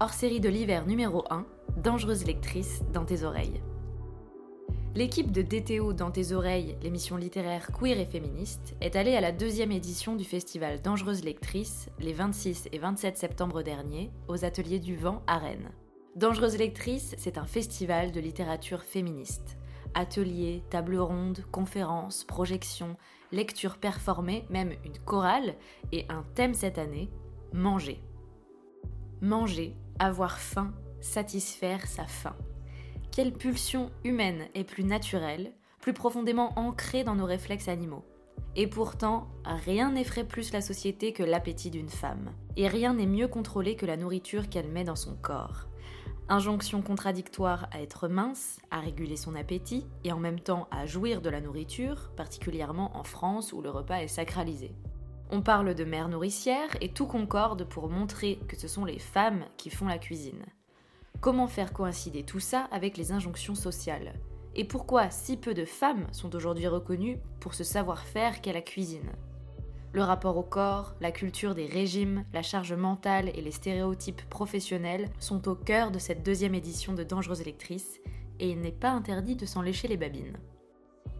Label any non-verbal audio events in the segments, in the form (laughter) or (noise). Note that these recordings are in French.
hors série de l'hiver numéro 1, Dangereuse lectrice dans tes oreilles. L'équipe de DTO dans tes oreilles, l'émission littéraire queer et féministe, est allée à la deuxième édition du festival Dangereuse lectrice les 26 et 27 septembre dernier aux Ateliers du Vent à Rennes. Dangereuse lectrice, c'est un festival de littérature féministe. Ateliers, tables rondes, conférences, projections, lectures performées, même une chorale, et un thème cette année, manger. Manger, avoir faim, satisfaire sa faim. Quelle pulsion humaine est plus naturelle, plus profondément ancrée dans nos réflexes animaux Et pourtant, rien n'effraie plus la société que l'appétit d'une femme. Et rien n'est mieux contrôlé que la nourriture qu'elle met dans son corps. Injonction contradictoire à être mince, à réguler son appétit et en même temps à jouir de la nourriture, particulièrement en France où le repas est sacralisé. On parle de mère nourricière et tout concorde pour montrer que ce sont les femmes qui font la cuisine. Comment faire coïncider tout ça avec les injonctions sociales? Et pourquoi si peu de femmes sont aujourd'hui reconnues pour ce savoir-faire qu'est la cuisine? Le rapport au corps, la culture des régimes, la charge mentale et les stéréotypes professionnels sont au cœur de cette deuxième édition de Dangereuses Électrices et il n'est pas interdit de s'en lécher les babines.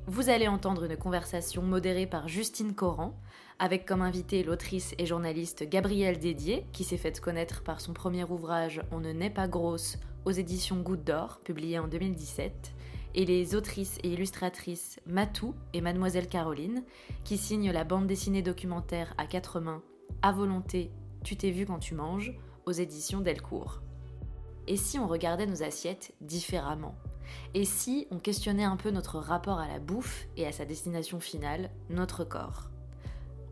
Vous allez entendre une conversation modérée par Justine Coran, avec comme invité l'autrice et journaliste Gabrielle Dédier, qui s'est faite connaître par son premier ouvrage On ne naît pas grosse aux éditions Goutte d'Or, publié en 2017, et les autrices et illustratrices Matou et Mademoiselle Caroline, qui signent la bande dessinée documentaire à quatre mains À volonté, tu t'es vu quand tu manges, aux éditions Delcourt. Et si on regardait nos assiettes différemment? Et si on questionnait un peu notre rapport à la bouffe et à sa destination finale, notre corps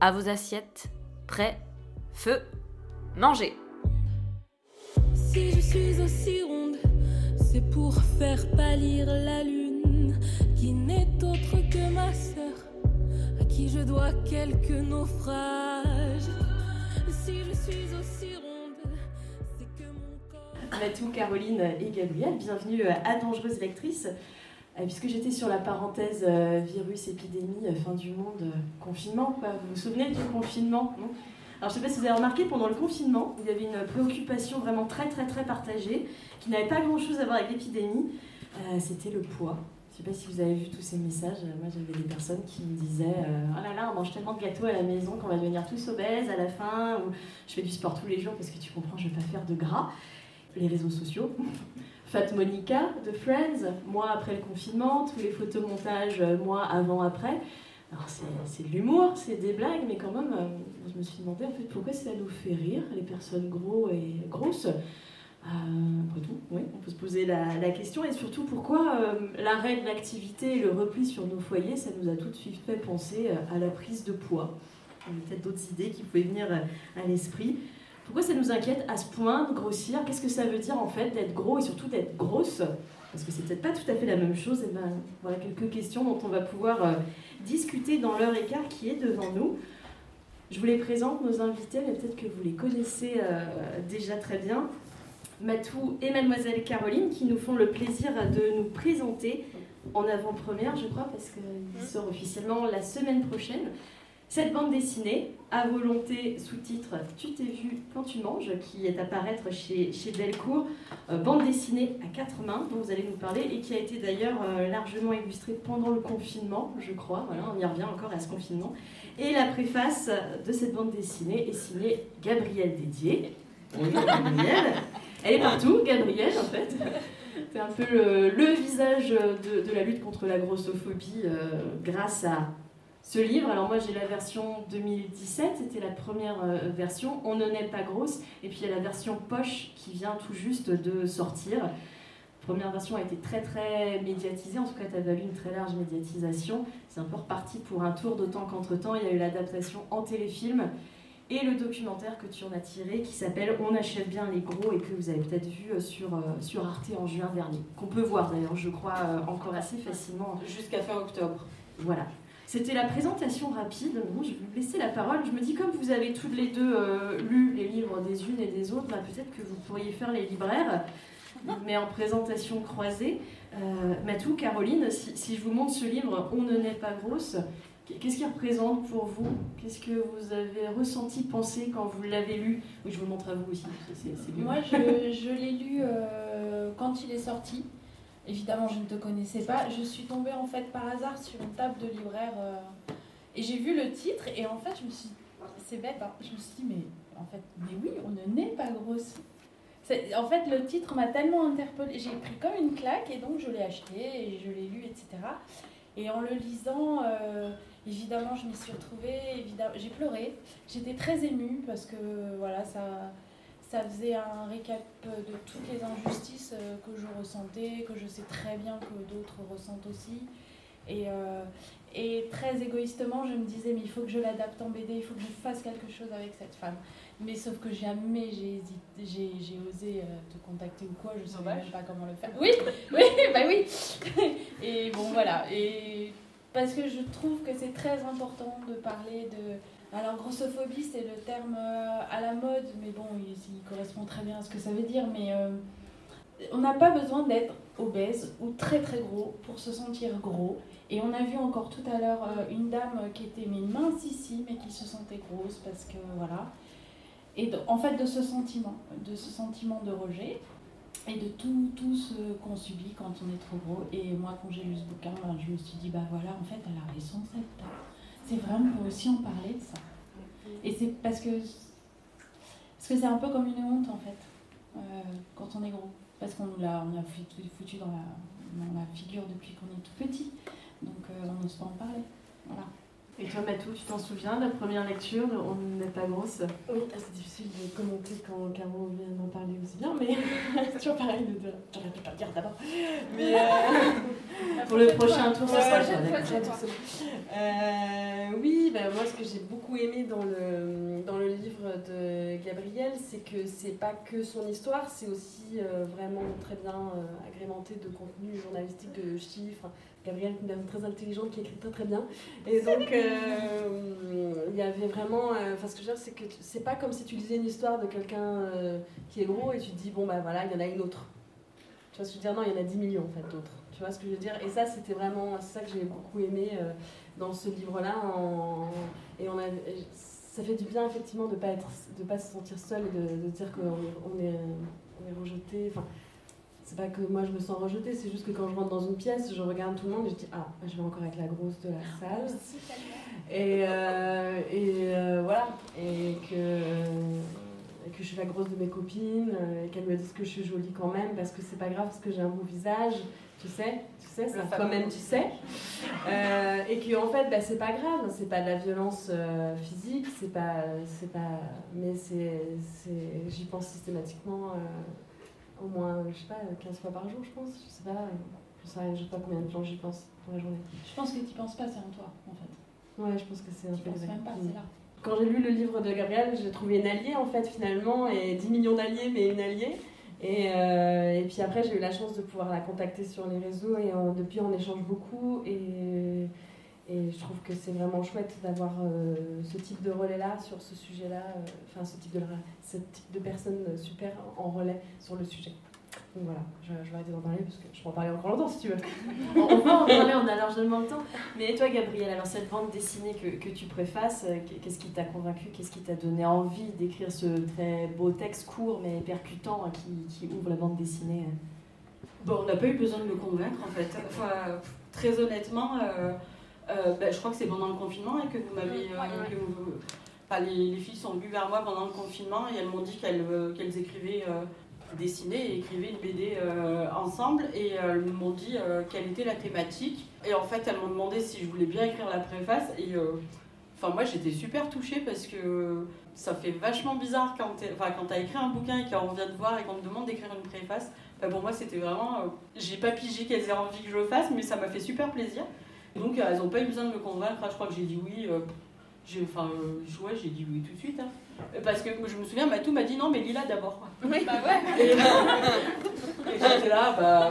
à vos assiettes, prêt, feu, mangez Si je suis aussi ronde, c'est pour faire pâlir la lune, qui n'est autre que ma sœur, à qui je dois quelques naufrages. Si je suis aussi ronde, Matou, Caroline et Gabrielle, bienvenue à Dangereuse Lectrice. Euh, puisque j'étais sur la parenthèse euh, virus, épidémie, euh, fin du monde, confinement. Vous vous souvenez du confinement Alors je ne sais pas si vous avez remarqué, pendant le confinement, il y avait une préoccupation vraiment très très très partagée, qui n'avait pas grand-chose à voir avec l'épidémie, c'était le poids. Je ne sais pas si vous avez vu tous ces messages. Moi, j'avais des personnes qui me disaient Oh là là, on mange tellement de gâteaux à la maison qu'on va devenir tous obèses à la fin. Ou je fais du sport tous les jours parce que tu comprends, je ne vais pas faire de gras. Les réseaux sociaux. (laughs) Fat Monica de Friends, moi après le confinement, tous les photomontages, euh, moi avant, après. Alors c'est de l'humour, c'est des blagues, mais quand même, euh, je me suis demandé en fait pourquoi ça nous fait rire, les personnes gros et grosses? Euh, après tout, oui, on peut se poser la, la question, et surtout pourquoi l'arrêt de l'activité et le repli sur nos foyers, ça nous a tout de suite fait penser à la prise de poids? Il y a peut-être d'autres idées qui pouvaient venir à l'esprit. Pourquoi ça nous inquiète à ce point de grossir? Qu'est-ce que ça veut dire en fait d'être gros et surtout d'être grosse? Parce que c'est peut-être pas tout à fait la même chose. Et eh ben, voilà quelques questions dont on va pouvoir euh, discuter dans l'heure écart qui est devant nous. Je vous les présente, nos invités, mais peut-être que vous les connaissez euh, déjà très bien. Matou et Mademoiselle Caroline qui nous font le plaisir de nous présenter en avant-première, je crois, parce qu'il sort officiellement la semaine prochaine. Cette bande dessinée, à volonté, sous-titre Tu t'es vu quand tu manges, qui est à paraître chez, chez Delcourt, euh, bande dessinée à quatre mains, dont vous allez nous parler, et qui a été d'ailleurs euh, largement illustrée pendant le confinement, je crois. Voilà, on y revient encore à ce confinement. Et la préface de cette bande dessinée est signée Gabrielle Dédier. Bonjour (laughs) Gabrielle. Elle est partout, Gabrielle, en fait. C'est un peu le, visage de, la lutte contre la grossophobie euh, grâce à ce livre. Alors moi j'ai la version 2017, c'était la première euh, version. On ne n'est pas grosse. Et puis il y a la version poche qui vient tout juste de sortir. La première version a été très très médiatisée, en tout cas tu as valu une très large médiatisation. C'est un peu reparti pour un tour, d'autant qu'entre-temps il y a eu l'adaptation en téléfilm et le documentaire que tu en as tiré qui s'appelle On achète bien les gros et que vous avez peut-être vu euh, sur, euh, sur Arte en juin dernier. Qu'on peut voir d'ailleurs, je crois, encore assez facilement. Jusqu'à fin octobre. Voilà. C'était la présentation rapide. Je vais vous laisser la parole. Je me dis, comme vous avez toutes les deux euh, lu les livres des unes et des autres, bah, peut-être que vous pourriez faire les libraires, mais en présentation croisée. Euh, Matou, Caroline, si, je vous montre ce livre On ne naît pas grosse, Qu'est-ce qu'il représente pour vous? Qu'est-ce que vous avez ressenti, pensé quand vous l'avez lu? Oui, je vous le montre à vous aussi. Moi, je, je l'ai lu euh, quand il est sorti. Évidemment, je ne te connaissais pas. Je suis tombée en fait par hasard sur une table de libraire euh, et j'ai vu le titre et en fait, je me suis, c'est bête, hein, je me suis dit mais en fait, mais oui, on ne naît pas grosse. En fait, le titre m'a tellement interpellée, j'ai pris comme une claque et donc je l'ai acheté et je l'ai lu, etc. Et en le lisant, euh, évidemment, je m'y suis retrouvée, évidemment, j'ai pleuré. J'étais très émue parce que voilà, ça, ça faisait un récap de toutes les injustices euh, que je ressentais, que je sais très bien que d'autres ressentent aussi. Et, euh, et très égoïstement, je me disais, mais il faut que je l'adapte en BD, il faut que je fasse quelque chose avec cette femme. Mais sauf que jamais j'ai osé euh, te contacter ou quoi, je ne savais même pas comment le faire. Oui, (laughs) oui, bah oui. Et bon, voilà. Et parce que je trouve que c'est très important de parler de. Alors, grossophobie, c'est le terme euh, à la mode, mais bon, il, correspond très bien à ce que ça veut dire. Mais euh, on n'a pas besoin d'être obèse ou très très gros pour se sentir gros. Et on a vu encore tout à l'heure une dame qui était mince ici, mais qui se sentait grosse parce que voilà et en fait de ce sentiment, de ce sentiment de rejet et de tout, tout ce qu'on subit quand on est trop gros. Et moi, quand j'ai lu ce bouquin, ben, je me suis dit, bah voilà, en fait, elle a raison, cette C'est vraiment pour aussi en parler de ça. Et c'est parce que parce que c'est un peu comme une honte, en fait, euh, quand on est gros. Parce qu'on l'a on a foutu dans la, dans la figure depuis qu'on est tout petit. Donc euh, on n'ose pas en parler. Voilà. Et toi, Matou, tu t'en souviens de la première lecture de On n'est pas grosse Oui, ah, c'est difficile de commenter quand Caro vient d'en parler aussi bien, mais c'est (laughs) toujours pareil de dire. J'aurais pu pas le dire d'abord. Mais euh, (laughs) pour le prochain tour, ça sera euh, Oui, ben, moi, ce que j'ai beaucoup aimé dans le, dans le livre de Gabriel, c'est que c'est pas que son histoire, c'est aussi euh, vraiment très bien agrémenté de contenu journalistique, de chiffres Gabrielle, une dame très intelligente qui écrit très très bien. Et donc, euh, il y avait vraiment. Euh, enfin, ce que je veux dire, c'est que c'est pas comme si tu lisais une histoire de quelqu'un euh, qui est gros et tu te dis, bon, bah voilà, il y en a une autre. Tu vois ce que je veux dire? Non, il y en a 10 millions en fait d'autres. Tu vois ce que je veux dire? Et ça, c'était vraiment. C'est ça que j'ai beaucoup aimé dans ce livre-là. Et on a. Ça fait du bien effectivement de pas être, de pas se sentir seul et de, dire qu'on on est, est rejeté. Enfin, c'est pas que moi je me sens rejetée, c'est juste que quand je rentre dans une pièce, je regarde tout le monde et je dis Ah, je vais encore être la grosse de la salle. (laughs) Et, euh, et euh, voilà. Et que, que je suis la grosse de mes copines, et qu'elles me disent que je suis jolie quand même, parce que c'est pas grave, parce que j'ai un beau visage. Tu sais, tu sais, ça toi-même tu sais. Euh, et que en fait, bah, c'est pas grave, c'est pas de la violence physique, c'est pas, c'est pas, mais c'est, j'y pense systématiquement au moins, je sais pas, 15 fois par jour, je pense. Je sais pas, je sais, je sais pas combien de temps j'y pense dans la journée. Je pense que tu penses pas, c'est en toi, en fait. Ouais, je pense que c'est un peu penses même pas, c'est là. Quand j'ai lu le livre de Gabriel, j'ai trouvé une alliée, en fait, finalement, et 10 millions d'alliés, mais une alliée. Et, euh, et, puis après, j'ai eu la chance de pouvoir la contacter sur les réseaux et depuis, on échange beaucoup. Et, et je trouve que c'est vraiment chouette d'avoir euh, ce type de relais-là sur ce sujet-là, euh, enfin ce type de, ce type de personnes super en relais sur le sujet. Donc voilà, je, vais arrêter d'en parler parce que je peux en parler encore longtemps si tu veux. (laughs) on va en parler, on a largement le temps. Mais toi, Gabriel, alors cette bande dessinée que, que tu préfaces, euh, qu'est-ce qui t'a convaincu? Qu'est-ce qui t'a donné envie d'écrire ce très beau texte court mais percutant hein, qui, qui ouvre la bande dessinée? Bon, on n'a pas eu besoin de me convaincre en fait. Enfin, très honnêtement. Euh, ben, je crois que c'est pendant le confinement et que vous m'avez. Euh, les, filles sont venues vers moi pendant le confinement et elles m'ont dit qu'elles euh, écrivaient, dessinaient et écrivaient une BD ensemble et elles m'ont dit quelle était la thématique. Et en fait, elles m'ont demandé si je voulais bien écrire la préface et. Enfin, moi j'étais super touchée parce que ça fait vachement bizarre quand tu enfin, as écrit un bouquin et qu'on vient de voir et qu'on te demande d'écrire une préface. pour moi, c'était vraiment. j'ai pas pigé qu'elles aient envie que je le fasse, mais ça m'a fait super plaisir. Donc elles n'ont pas eu besoin de me convaincre. Je crois que j'ai dit oui. Euh, j'ai, enfin, euh, ouais, j'ai dit oui tout de suite. Hein. Parce que je me souviens, Matou m'a dit non, mais Lila d'abord. Oui, bah ouais. (laughs) Et, j'étais là, bah.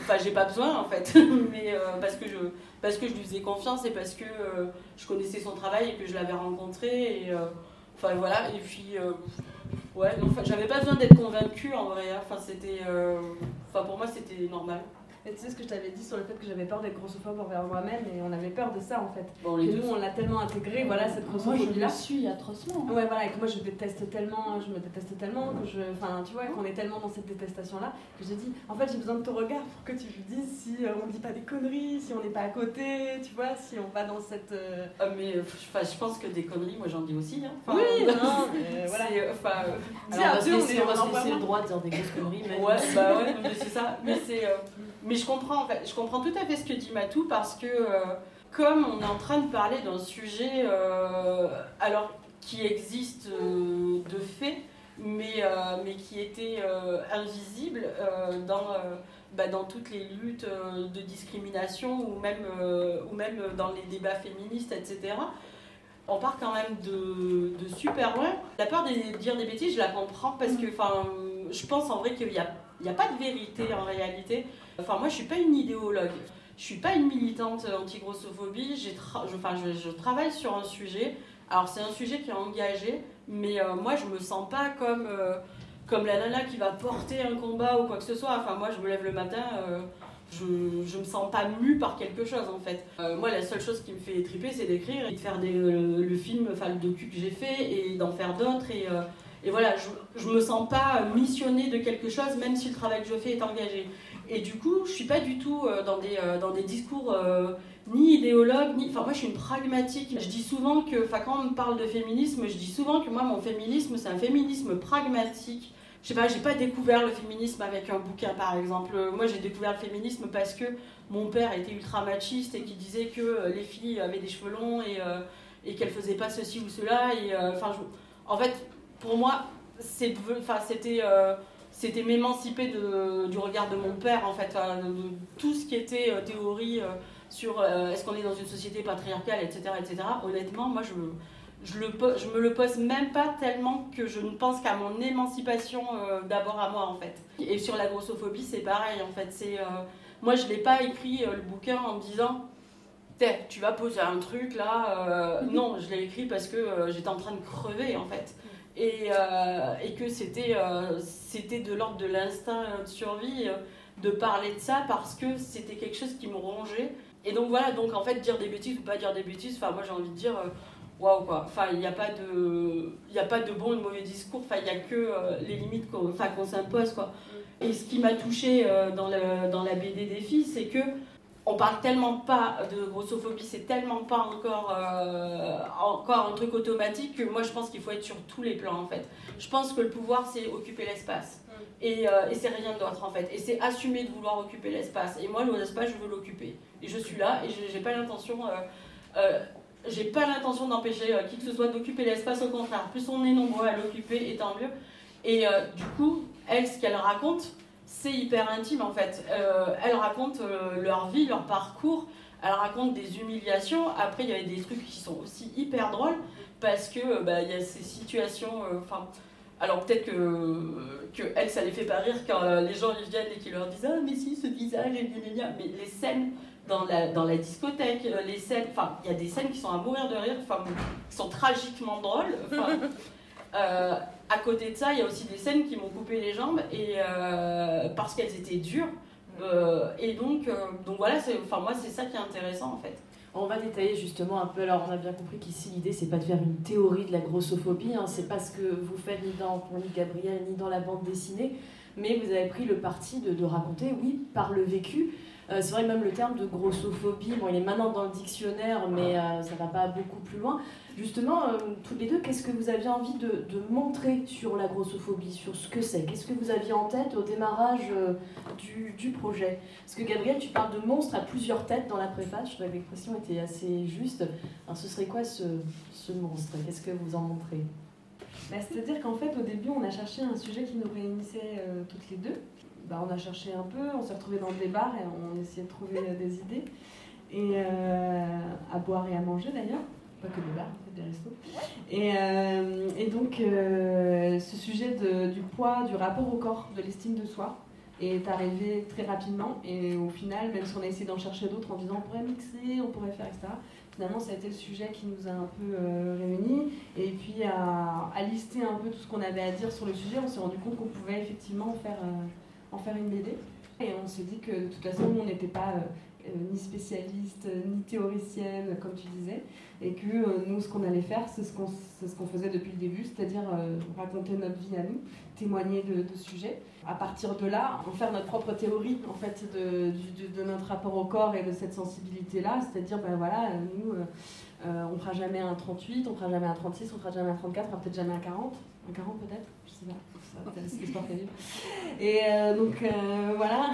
Enfin, j'ai pas besoin en fait. (laughs) mais euh, parce, que je, parce que je lui faisais confiance et parce que je connaissais son travail et que je l'avais rencontré. Et, enfin voilà. Et puis. ouais, donc j'avais pas besoin d'être convaincue en vrai. Hein. Enfin, c'était. Enfin, pour moi, c'était normal. Et tu sais ce que je t'avais dit sur le fait que j'avais peur d'être grossophobe envers moi-même et on avait peur de ça en fait. Bon, que les nous deux. on l'a tellement intégré, voilà cette Moi, je grossophobie là. le suis atrocement. Ouais voilà, et que moi je déteste tellement, je me déteste tellement que je. Enfin tu vois, qu'on est tellement dans cette détestation là que je dis en fait j'ai besoin de ton regard pour que tu me dises si euh, on dit pas des conneries, si on n'est pas à côté, tu vois, si on va dans cette. euh, Ah, mais euh, enfin, je pense que des conneries, moi j'en dis aussi. Hein. Enfin, Oui, (laughs) non, mais voilà. c'est, euh, enfin, euh, on à va se laisser, est on le droit de dire des grosses conneries. même Ouais, bah ouais, (laughs) mais c'est ça. Mais c'est, euh, mais je comprends en fait, je comprends tout à fait ce que dit Matou parce que euh, comme on est en train de parler d'un sujet, euh, alors qui existe euh, de fait, mais mais qui était invisible dans bah, dans toutes les luttes de discrimination ou même ou même dans les débats féministes, etc. On part quand même de, de super loin. La peur de dire des bêtises, je la comprends parce que, enfin, je pense en vrai qu'il n'y a, il y a pas de vérité en réalité. Enfin, moi, je suis pas une idéologue. Je suis pas une militante anti-grossophobie. Je, enfin, je, je travaille sur un sujet. Alors, c'est un sujet qui est engagé, mais euh, moi, je me sens pas comme, euh, comme la nana qui va porter un combat ou quoi que ce soit. Enfin, moi, je me lève le matin. euh, je, je me sens pas mue par quelque chose en fait. Euh, moi, la seule chose qui me fait triper, c'est d'écrire et de faire des, le, le film, enfin le docu que j'ai fait et d'en faire d'autres. Et, euh, et voilà, je, je me sens pas missionnée de quelque chose, même si le travail que je fais est engagé. Et du coup, je suis pas du tout euh, dans des, euh, dans des discours euh, ni idéologues, ni. Enfin, moi, je suis une pragmatique. Je dis souvent que, enfin, quand on me parle de féminisme, je dis souvent que moi, mon féminisme, c'est un féminisme pragmatique je sais pas, j'ai pas découvert le féminisme avec un bouquin par exemple. Moi j'ai découvert le féminisme parce que mon père était ultra machiste et qui disait que les filles avaient des cheveux longs et, euh, et qu'elles faisaient pas ceci ou cela. Et enfin, je- en fait, pour moi, euh, c'était m'émanciper du regard de mon père en fait, de, tout ce qui était euh, théorie euh, sur est-ce qu'on est dans une société patriarcale, etc., etc. Honnêtement, moi je je, me le pose même pas tellement que je ne pense qu'à mon émancipation d'abord à moi en fait. Et sur la grossophobie, c'est pareil en fait. C'est, moi, je l'ai pas écrit le bouquin en me disant tu vas poser un truc là. non, je l'ai écrit parce que j'étais en train de crever en fait. Et, euh, et que c'était, euh, c'était de l'ordre de l'instinct de survie euh, de parler de ça parce que c'était quelque chose qui me rongeait. Et donc voilà, donc en fait, dire des bêtises ou pas dire des bêtises, enfin, moi j'ai envie de dire. waouh quoi. Enfin, il n'y a pas de, il a pas de bon ou de mauvais discours. Enfin, il y a que euh, les limites qu'on, enfin, qu'on s'impose quoi. Et ce qui m'a touché dans, le, dans la BD des filles, c'est que on parle tellement pas de grossophobie, c'est tellement pas encore, euh, encore un truc automatique que moi je pense qu'il faut être sur tous les plans en fait. Je pense que le pouvoir c'est occuper l'espace. Et, euh, et c'est rien d'autre en fait. Et c'est assumer de vouloir occuper l'espace. Et moi, l'espace, je veux l'occuper. Et je suis là et j'ai pas l'intention. euh, j'ai pas l'intention d'empêcher qui que ce soit d'occuper l'espace, au contraire. Plus on est nombreux à l'occuper, et tant mieux. Et du coup, elle, ce qu'elle raconte, c'est hyper intime en fait. Euh, elle raconte euh, leur vie, leur parcours, elle raconte des humiliations. Après, il y avait des trucs qui sont aussi hyper drôles parce que euh, bah, y a ces situations. euh, Enfin, alors peut-être que, que elle, ça les fait pas rire quand les gens viennent et qu'ils leur disent ah mais si ce visage est bien, mais les scènes dans la, dans la discothèque, les scènes, enfin, il y a des scènes qui sont à mourir de rire, qui sont tragiquement drôles. (laughs) Euh, à côté de ça, il y a aussi des scènes qui m'ont coupé les jambes et euh, parce qu'elles étaient dures. Euh, et donc, donc voilà, enfin moi c'est ça qui est intéressant en fait. On va détailler justement un peu. Alors, on a bien compris qu'ici, l'idée, c'est pas de faire une théorie de la grossophobie. Hein, c'est pas ce que vous faites ni dans Nick Gabriel, ni dans la bande dessinée. Mais vous avez pris le parti de, de raconter, oui, par le vécu. Euh, c'est vrai, même le terme de grossophobie, bon, il est maintenant dans le dictionnaire, mais euh, ça va pas beaucoup plus loin. Justement, euh, toutes les deux, qu'est-ce que vous aviez envie de, montrer sur la grossophobie, sur ce que c'est? Qu'est-ce que vous aviez en tête au démarrage euh, du, projet? Parce que Gabriel, tu parles de monstre à plusieurs têtes dans la préface, je trouvais que l'expression était assez juste. Alors, ce serait quoi ce, monstre? Qu'est-ce que vous en montrez? Bah, C'est-à-dire qu'en fait, au début, on a cherché un sujet qui nous réunissait euh, toutes les deux. Bah, on a cherché un peu, on s'est retrouvés dans des bars et on essayait de trouver des idées. Et à boire et à manger d'ailleurs. Pas que des bars, des restos. Et, euh, donc, euh, ce sujet de- du poids, du rapport au corps, de l'estime de soi, est arrivé très rapidement. Et au final, même si on a essayé d'en chercher d'autres en disant on pourrait mixer, on pourrait faire, etc. Finalement, ça a été le sujet qui nous a un peu euh, réunis. Et puis, à, à lister un peu tout ce qu'on avait à dire sur le sujet, on s'est rendu compte qu'on pouvait effectivement en faire, en faire une BD. Et on s'est dit que de toute façon, on n'était pas ni spécialiste, ni théoricienne, comme tu disais, et que euh, nous, ce qu'on allait faire, c'est ce qu'on ce faisait depuis le début, c'est-à-dire euh, raconter notre vie à nous, témoigner de, sujets. À partir de là, en faire notre propre théorie en fait de, notre rapport au corps et de cette sensibilité-là, c'est-à-dire, ben voilà, nous, euh, on fera jamais un 38, on fera jamais un 36, on fera jamais un 34, on fera peut-être jamais un 40, un 40 peut-être, je sais pas. Et euh, donc euh, voilà,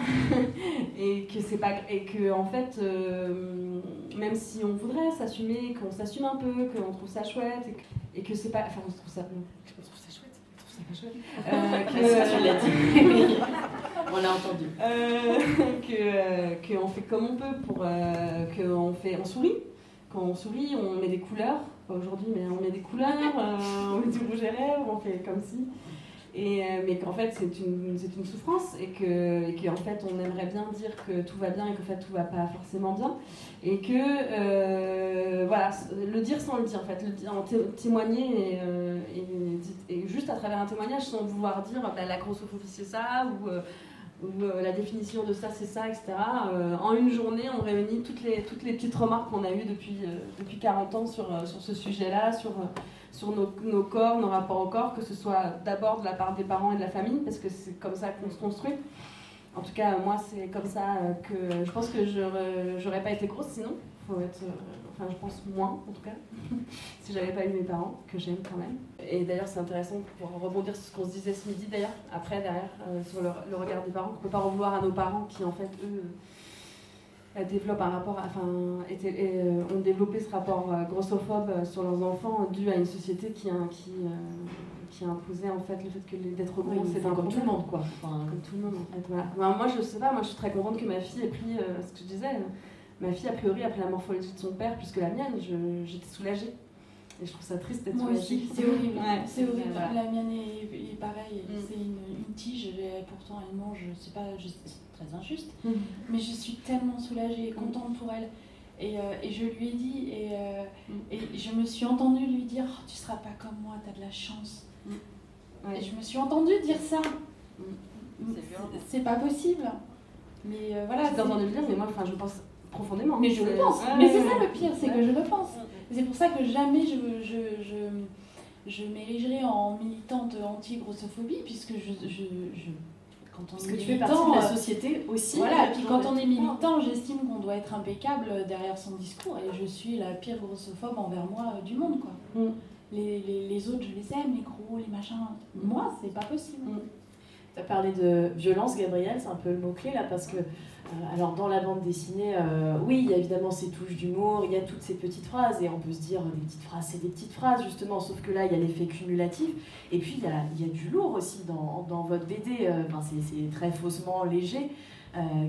(laughs) et que c'est pas et que en fait, euh, même si on voudrait s'assumer, qu'on s'assume un peu, qu'on trouve ça chouette, et que, c'est pas, enfin on trouve ça, on ça chouette, on trouve ça pas chouette. que, on l'a entendu. que qu'on fait comme on peut pour qu'on fait, on sourit. Quand on sourit, on met des couleurs. Aujourd'hui, mais on met des couleurs, on met du rouge à lèvres, on fait comme si. Euh, mais qu'en fait c'est une, une, souffrance et qu'en en fait on aimerait bien dire que tout va bien et qu'en fait tout va pas forcément bien. Et que euh, voilà le dire sans le dire en fait le en témoigner euh, et, juste à travers un témoignage sans vouloir dire bah, la grossophobie c'est ça ou, la définition de ça c'est ça etc en une journée on réunit toutes les, toutes les petites remarques qu'on a eues depuis, depuis 40 ans sur, sur ce sujet là sur sur nos, corps, nos rapports au corps, que ce soit d'abord de la part des parents et de la famille, parce que c'est comme ça qu'on se construit. En tout cas, moi, c'est comme ça euh, que je pense que j'aurais pas été grosse sinon. Faut être, euh, enfin, je pense moins en tout cas, (laughs) si j'avais pas eu mes parents, que j'aime quand même. Et d'ailleurs, c'est intéressant pour rebondir sur ce qu'on se disait ce midi d'ailleurs, après, derrière, euh, sur le, le, regard des parents, qu'on peut pas revoir à nos parents qui en fait, eux, développent un rapport, enfin, euh, ont développé ce rapport euh, grossophobe euh, sur leurs enfants dû à une société qui, qui, qui a imposé en fait le fait que d'être gros c'est comme tout le monde quoi. Enfin, comme tout le monde en fait. Voilà. moi je sais pas, moi je suis très contente que ma fille ait pris ce que je disais. Ma fille a priori après la morphologie de son père plus que la mienne, j'étais soulagée. Et je trouve ça triste d'être Moi aussi, c'est horrible. c'est horrible. La mienne est, pareil. Mm. C'est une, une, tige, pourtant elle mange, c'est pas très injuste, mm. mais je suis tellement soulagée et contente pour elle. Et, euh, et je lui ai dit, et, euh, mm. et je me suis entendue lui dire oh, Tu seras pas comme moi, tu as de la chance. Et je me suis entendue dire ça. C'est pas possible. Mais euh, voilà. Entendu le dire, mais moi, enfin, je pense profondément. Mais je le pense. mais c'est ça le pire, c'est que je le pense. C'est pour ça que jamais je, je, je, je m'érigerai en militante anti-grossophobie, puisque je, je, quand on Parce est que tu fais partie de la euh, société aussi. Voilà, et puis quand on est militant, j'estime qu'on doit être impeccable derrière son discours, et je suis la pire grossophobe envers moi euh, du monde, quoi. Mm. Les, les, les, autres, je les aime, les gros, les machins. Moi, c'est pas possible. Mm. Tu as parlé de violence, Gabriel, c'est un peu le mot-clé là, parce que euh, alors dans la bande dessinée, euh, oui, il y a évidemment ces touches d'humour, il y a toutes ces petites phrases, et on peut se dire des petites phrases, c'est des petites phrases justement, sauf que là, il y a l'effet cumulatif, et puis il y a, du lourd aussi dans, votre BD, euh, enfin, c'est très faussement léger.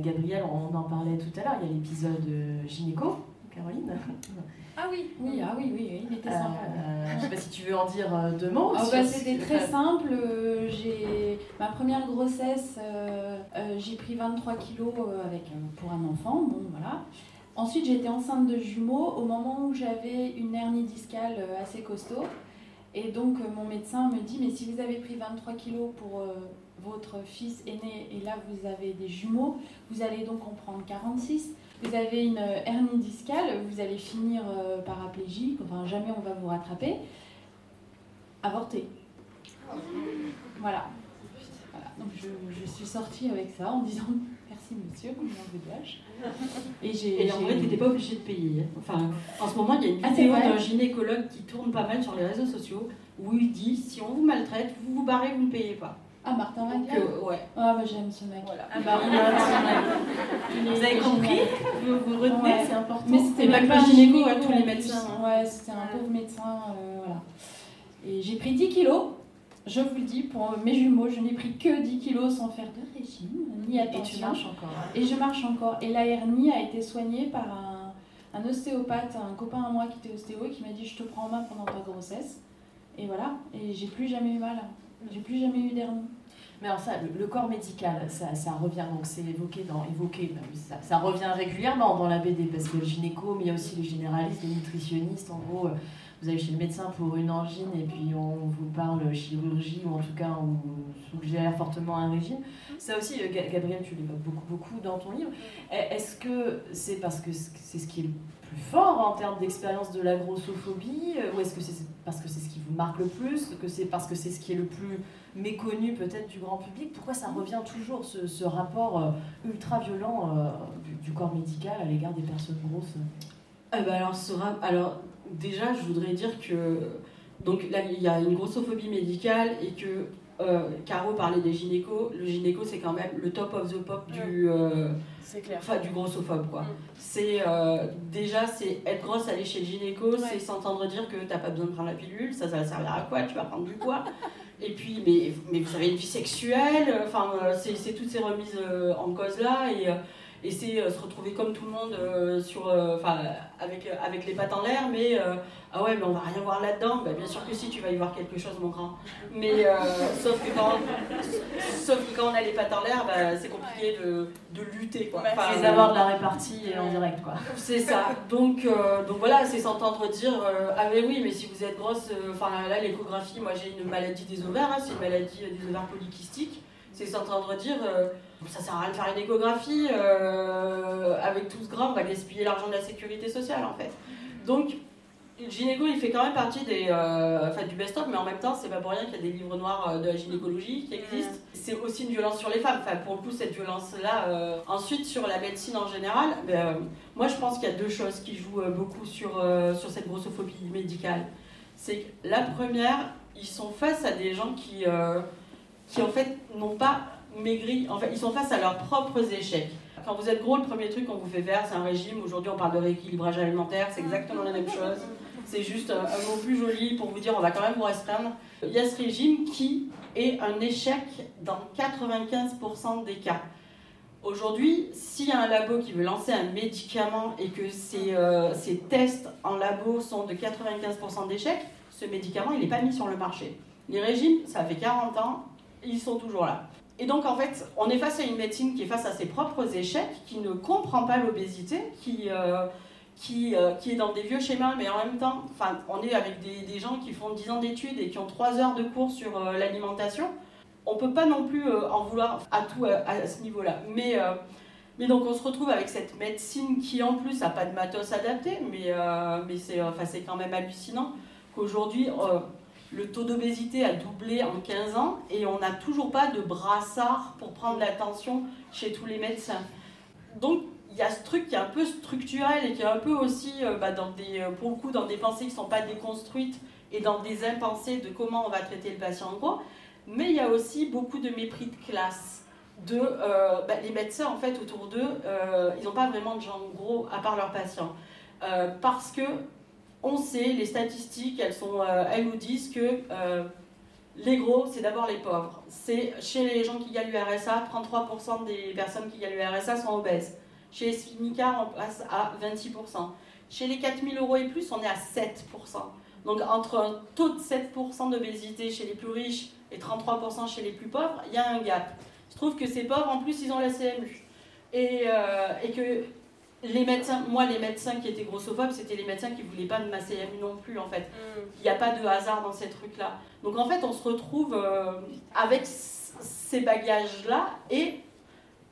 Gabriel, on en parlait tout à l'heure, il y a l'épisode gynéco, Caroline. Ah oui, oui, ah oui, oui, il était sympa. Euh, je ne sais pas si tu veux en dire euh, deux mots. Ah bah, C'était très simple. Euh, j'ai ma première grossesse, j'ai pris 23 kilos avec, pour un enfant. Bon, voilà. Ensuite, j'étais enceinte de jumeaux au moment où j'avais une hernie discale assez costaud. Et donc, mon médecin me dit, mais si vous avez pris 23 kilos pour votre fils aîné et là vous avez des jumeaux, vous allez donc en prendre 46 vous avez une hernie discale, vous allez finir euh, paraplégique, enfin jamais on va vous rattraper. Avorter. Voilà. voilà. Donc je, je, suis sortie avec ça en disant (laughs) merci monsieur, combien vous lâche. Et, j'ai, et en vrai, tu n'étais pas obligée de payer. Enfin, en ce moment, il y a une ah, vidéo d'un gynécologue qui tourne pas mal sur les réseaux sociaux où il dit si on vous maltraite, vous vous barrez, vous ne payez pas. Ah, Martin Wagner Ouais. Ah, bah j'aime ce mec. Voilà. Ah, bah, (laughs) vous avez compris Vous vous retenez C'est important. Mais c'était même pas un gynéco à tous les médecins. Ouais, c'était un pauvre médecin. Euh, voilà. Et j'ai pris 10 kilos. Je vous le dis, pour mes jumeaux, je n'ai pris que 10 kilos sans faire de régime, ni attention. Et tu marches encore. Et je marche encore. Et la hernie a été soignée par un, un ostéopathe, un copain à moi qui était ostéo et qui m'a dit Je te prends en main pendant ta grossesse. Et voilà. Et j'ai plus jamais eu mal. J'ai plus jamais eu d'hernie. Mais alors ça, le, corps médical, ça, ça, revient, donc c'est évoqué dans, évoqué, ça, ça, revient régulièrement dans la BD, parce que le gynéco, mais il y a aussi les généralistes, les nutritionnistes, en gros, euh, vous allez chez le médecin pour une angine et puis on vous parle chirurgie ou en tout cas on suggère fortement un régime. Ça aussi, euh, Gabriel, tu l'évoques beaucoup, beaucoup dans ton livre. Est-ce que c'est parce que c'est ce qui est le plus fort en termes d'expérience de la grossophobie ou est-ce que c'est parce que c'est ce qui vous marque le plus, que c'est parce que c'est ce qui est le plus méconnu peut-être du grand public? Pourquoi ça revient toujours, ce, rapport euh, ultra violent euh, du, corps médical à l'égard des personnes grosses? Eh ben alors, alors, déjà, je voudrais dire que donc là, il y a une grossophobie médicale et que euh, Caro parlait des gynécos. Le gynéco, c'est quand même le top of the pop du, euh, du grossophobe. Quoi. Mm. C'est, euh, déjà, c'est être grosse, aller chez le gynéco, c'est s'entendre dire que t'as pas besoin de prendre la pilule, ça, ça va servir à quoi? Tu vas prendre du poids. (laughs) Et puis, mais, mais vous avez une vie sexuelle, enfin, c'est, toutes ces remises en cause là. Et, et c'est se retrouver comme tout le monde sur, enfin, avec, avec les pattes en l'air, mais ah ouais, mais on va rien voir là-dedans. Bah, bien sûr que si, tu vas y voir quelque chose, mon grand. Mais euh, (laughs) sauf, que quand, sauf que quand on a les pattes en l'air, bah, c'est compliqué de, de, lutter. Quoi. Enfin, c'est d'avoir de la répartie en direct. quoi. C'est ça. Donc, euh, donc voilà, c'est s'entendre dire euh, Ah, mais oui, mais si vous êtes grosse, enfin là, l'échographie, moi j'ai une maladie des ovaires, hein, c'est une maladie des ovaires polykystiques. C'est s'entendre dire Ça sert à rien de faire une échographie, avec tout ce gras, on va gaspiller l'argent de la sécurité sociale en fait. Donc, le gynéco, il fait quand même partie des, euh, enfin, du best-of, mais en même temps, c'est pas pour rien qu'il y a des livres noirs euh, de la gynécologie qui existent. C'est aussi une violence sur les femmes. Enfin, pour le coup, cette violence-là. Euh, ensuite, sur la médecine en général, ben, moi, je pense qu'il y a deux choses qui jouent beaucoup sur, sur cette grossophobie médicale. C'est que la première, ils sont face à des gens qui, qui en fait, n'ont pas maigri. En fait, ils sont face à leurs propres échecs. Quand vous êtes gros, le premier truc qu'on vous fait faire, c'est un régime. Aujourd'hui, on parle de rééquilibrage alimentaire, c'est exactement la même chose. C'est juste un, mot plus joli pour vous dire on va quand même vous restreindre. Il y a ce régime qui est un échec dans 95% des cas. Aujourd'hui, s'il y a un labo qui veut lancer un médicament et que ses, euh, tests en labo sont de 95% d'échecs, ce médicament, il n'est pas mis sur le marché. Les régimes, ça fait 40 ans, ils sont toujours là. Et donc, en fait, on est face à une médecine qui est face à ses propres échecs, qui ne comprend pas l'obésité, qui, euh, euh, qui, est dans des vieux schémas, mais en même temps, on est avec des, gens qui font 10 ans d'études et qui ont 3 heures de cours sur euh, l'alimentation. On ne peut pas non plus en vouloir à tout à, ce niveau-là. Mais, mais donc, on se retrouve avec cette médecine qui, en plus, n'a pas de matos adapté, mais, mais c'est quand même hallucinant qu'aujourd'hui le taux d'obésité a doublé en 15 ans et on n'a toujours pas de brassard pour prendre l'attention chez tous les médecins. Donc il y a ce truc qui est un peu structurel et qui est un peu aussi, euh, bah, dans des, euh, pour le coup, dans des pensées qui ne sont pas déconstruites et dans des impensées de comment on va traiter le patient en gros. Mais il y a aussi beaucoup de mépris de classe. De, euh, bah, les médecins, en fait, autour d'eux, ils n'ont pas vraiment de gens gros à part leurs patients. parce que on sait, les statistiques, elles, euh, nous disent que euh, les gros, c'est d'abord les pauvres. C'est chez les gens qui gagnent le RSA, 33% des personnes qui gagnent le RSA sont obèses. Chez les on passe à 26%. Chez les 4000 euros et plus, on est à 7%. Donc entre un taux de 7% d'obésité chez les plus riches et 33% chez les plus pauvres, il y a un gap. Je trouve que ces pauvres, en plus, ils ont la CMU. Euh, et que les médecins, moi, les médecins qui étaient grossophobes, c'était les médecins qui voulaient pas de ma CMU non plus, en fait. Mm. Il n'y a pas de hasard dans ces trucs-là. Donc, en fait, on se retrouve euh, avec ces bagages-là et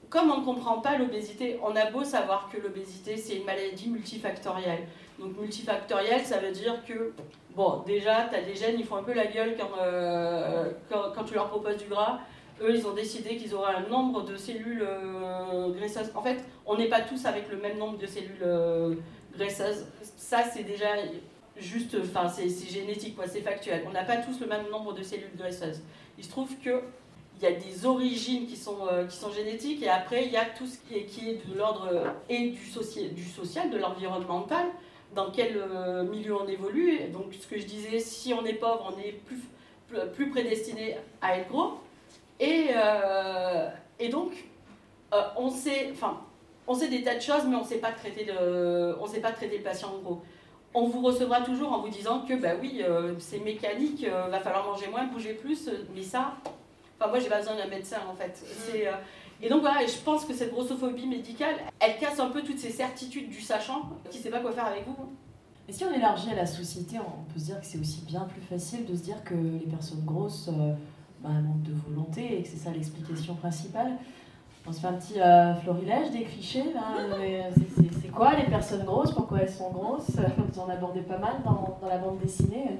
comme on ne comprend pas l'obésité, on a beau savoir que l'obésité, c'est une maladie multifactorielle. Donc, multifactorielle, ça veut dire que, bon, déjà, tu as des gènes, ils font un peu la gueule quand, euh, quand, quand tu leur proposes du gras eux, ils ont décidé qu'ils auraient un nombre de cellules euh, graisseuses. En fait, on n'est pas tous avec le même nombre de cellules euh, graisseuses. Ça, c'est déjà juste, enfin, c'est génétique, quoi, c'est factuel. On n'a pas tous le même nombre de cellules graisseuses. Il se trouve que il y a des origines qui sont, euh, qui sont génétiques et après il y a tout ce qui est, de l'ordre et du, du social, de l'environnemental, dans quel milieu on évolue. Donc ce que je disais, si on est pauvre, on est plus, plus prédestiné à être gros. Et, euh, et donc, euh, on, sait, enfin, on sait des tas de choses, mais on ne sait pas traiter le, on sait pas traiter le patient en gros. On vous recevra toujours en vous disant que bah oui, euh, c'est mécanique, il va falloir manger moins, bouger plus, mais ça, enfin moi j'ai pas besoin d'un médecin en fait. et donc voilà, je pense que cette grossophobie médicale, elle casse un peu toutes ces certitudes du sachant qui ne sait pas quoi faire avec vous. Et si on élargit à la société, on peut se dire que c'est aussi bien plus facile de se dire que les personnes grosses euh, bah, manquent de volonté et que c'est ça l'explication principale. On se fait un petit euh, florilège des clichés. (laughs) Euh, c'est quoi les personnes grosses? Pourquoi elles sont grosses? (laughs) Vous en abordez pas mal dans, dans la bande dessinée.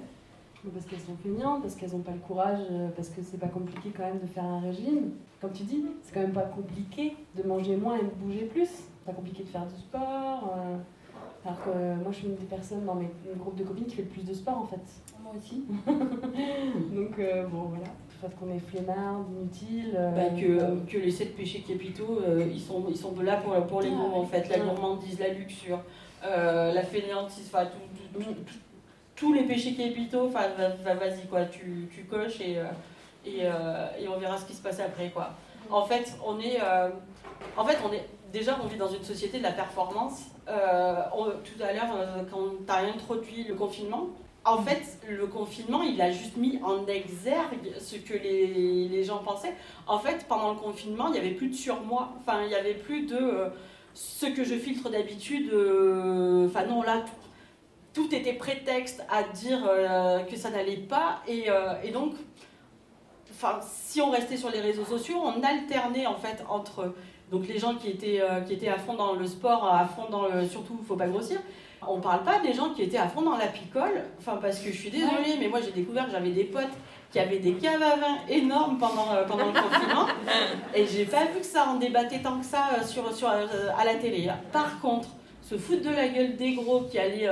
Parce qu'elles sont feignantes, parce qu'elles n'ont pas le courage, parce que c'est pas compliqué quand même de faire un régime. Comme tu dis, c'est quand même pas compliqué de manger moins et de bouger plus. C'est pas compliqué de faire du sport. Alors que euh, moi, je suis une des personnes dans mes groupe de copines qui fait le plus de sport en fait. Moi aussi. (laughs) Donc, euh, bon, voilà. Parce qu'on est flemmard, inutile. Euh, bah, que, que, les sept péchés capitaux, ils, sont, ils sont là pour, pour les mots en fait. La gourmandise, la luxure, la fainéantise, enfin, tous les péchés capitaux, enfin, vas-y, quoi, tu, tu coches et, et, et, on verra ce qui se passe après, quoi. En fait, on est. en fait, on est. Déjà, on vit dans une société de la performance euh, tout à l'heure, euh, quand tu as introduit le confinement, en fait, le confinement, il a juste mis en exergue ce que les, les gens pensaient. En fait, pendant le confinement, il n'y avait plus de surmoi. Enfin, il n'y avait plus de euh, ce que je filtre d'habitude. Enfin, non, là, tout, était prétexte à dire que ça n'allait pas. Et, donc, enfin, si on restait sur les réseaux sociaux, on alternait en fait entre donc les gens qui étaient, euh, qui étaient à fond dans le sport, à fond dans le... Surtout, il faut pas grossir. On parle pas des gens qui étaient à fond dans la picole. Enfin, parce que je suis désolée, mais moi j'ai découvert que j'avais des potes qui avaient des caves à vin énormes pendant, euh, pendant le (laughs) confinement. Et j'ai pas vu que ça en débattait tant que ça euh, sur, sur, à la télé. Par contre, se foutre de la gueule des gros qui allaient...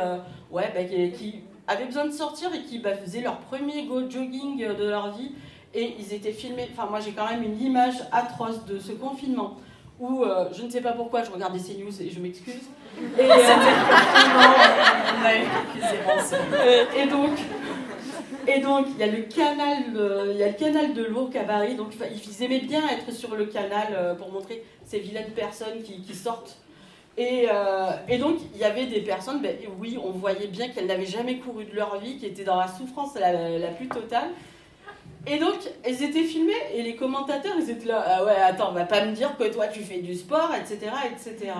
ouais, bah, qui, avaient besoin de sortir et qui bah, faisaient leur premier go jogging de leur vie. Et ils étaient filmés. Enfin, moi j'ai quand même une image atroce de ce confinement où euh, je ne sais pas pourquoi je regardais ces news et je m'excuse. Et, euh, et donc, et donc il y a le canal, il y a le canal de lourd cabaret. Donc ils aimaient bien être sur le canal euh, pour montrer ces vilaines personnes qui, qui sortent. Et, et, donc, il y avait des personnes, ben, oui, on voyait bien qu'elles n'avaient jamais couru de leur vie, qui étaient dans la souffrance la, la plus totale. Et donc, elles étaient filmées et les commentateurs, ils étaient là, ah ouais, attends, on va pas me dire que toi tu fais du sport, etc. etc.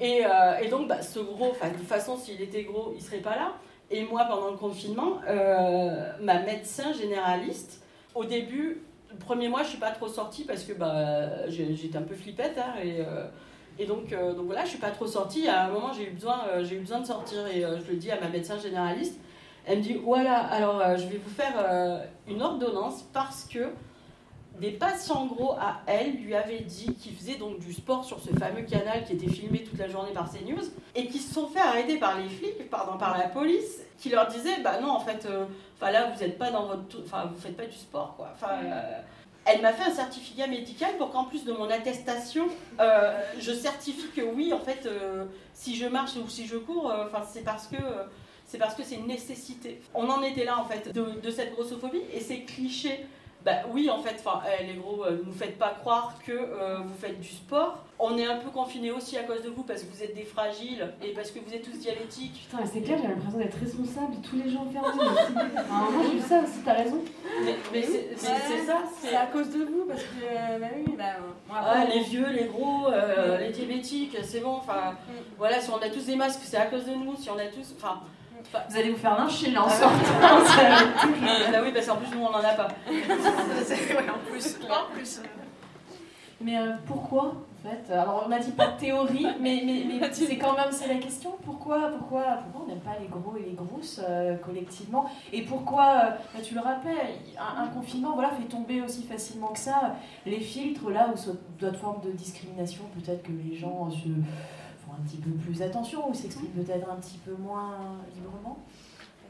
Et, euh, et donc, bah, ce gros, de toute façon, s'il était gros, il serait pas là. Et moi, pendant le confinement, euh, ma médecin généraliste, au début, le premier mois, je suis pas trop sortie parce que bah, j'étais un peu flippette. Hein, et, euh, et donc, donc voilà, je suis pas trop sortie. À un moment, j'ai eu, besoin, j'ai eu besoin de sortir et je le dis à ma médecin généraliste. Elle me dit voilà, alors je vais vous faire une ordonnance parce que des patients gros à elle lui avaient dit qu'ils faisaient donc du sport sur ce fameux canal qui était filmé toute la journée par CNews et qui se sont fait arrêter par les flics, pardon, par la police, qui leur disait bah non en fait, euh, là vous n'êtes pas dans votre, enfin vous faites pas du sport quoi. Enfin, elle m'a fait un certificat médical pour qu'en plus de mon attestation, je certifie que oui en fait, si je marche ou si je cours, enfin c'est parce que c'est parce que c'est une nécessité. On en était là en fait de, cette grossophobie et ces clichés. Bah oui, en fait, eh, les gros, ne euh, nous faites pas croire que euh, vous faites du sport. On est un peu confinés aussi à cause de vous parce que vous êtes des fragiles et parce que vous êtes tous diabétiques. Putain, c'est clair, j'ai l'impression d'être responsable de tous les gens enfermés. Moi, j'ai vu ça aussi, t'as raison. Mais, c'est ça. C'est à cause de vous parce que, euh, bah oui, bah, ah, les vieux, les gros, les diabétiques, c'est bon. Enfin, mm. voilà, si on a tous des masques, c'est à cause de nous. Si on a tous. Enfin, vous allez vous faire lyncher là en sortant. ah oui, parce qu'en plus, nous, on n'en a pas. en plus. (laughs) En plus. Mais euh, pourquoi en fait Alors on a dit pas de théorie, mais, mais, mais c'est quand même c'est la question. Pourquoi, pourquoi, pourquoi on n'aime pas les gros et les grosses euh, collectivement? Et pourquoi, euh, bah, tu le rappelles, un, confinement voilà, fait tomber aussi facilement que ça les filtres là où d'autres formes de discrimination, peut-être que les gens se un petit peu plus attention ou s'exprime peut-être un petit peu moins librement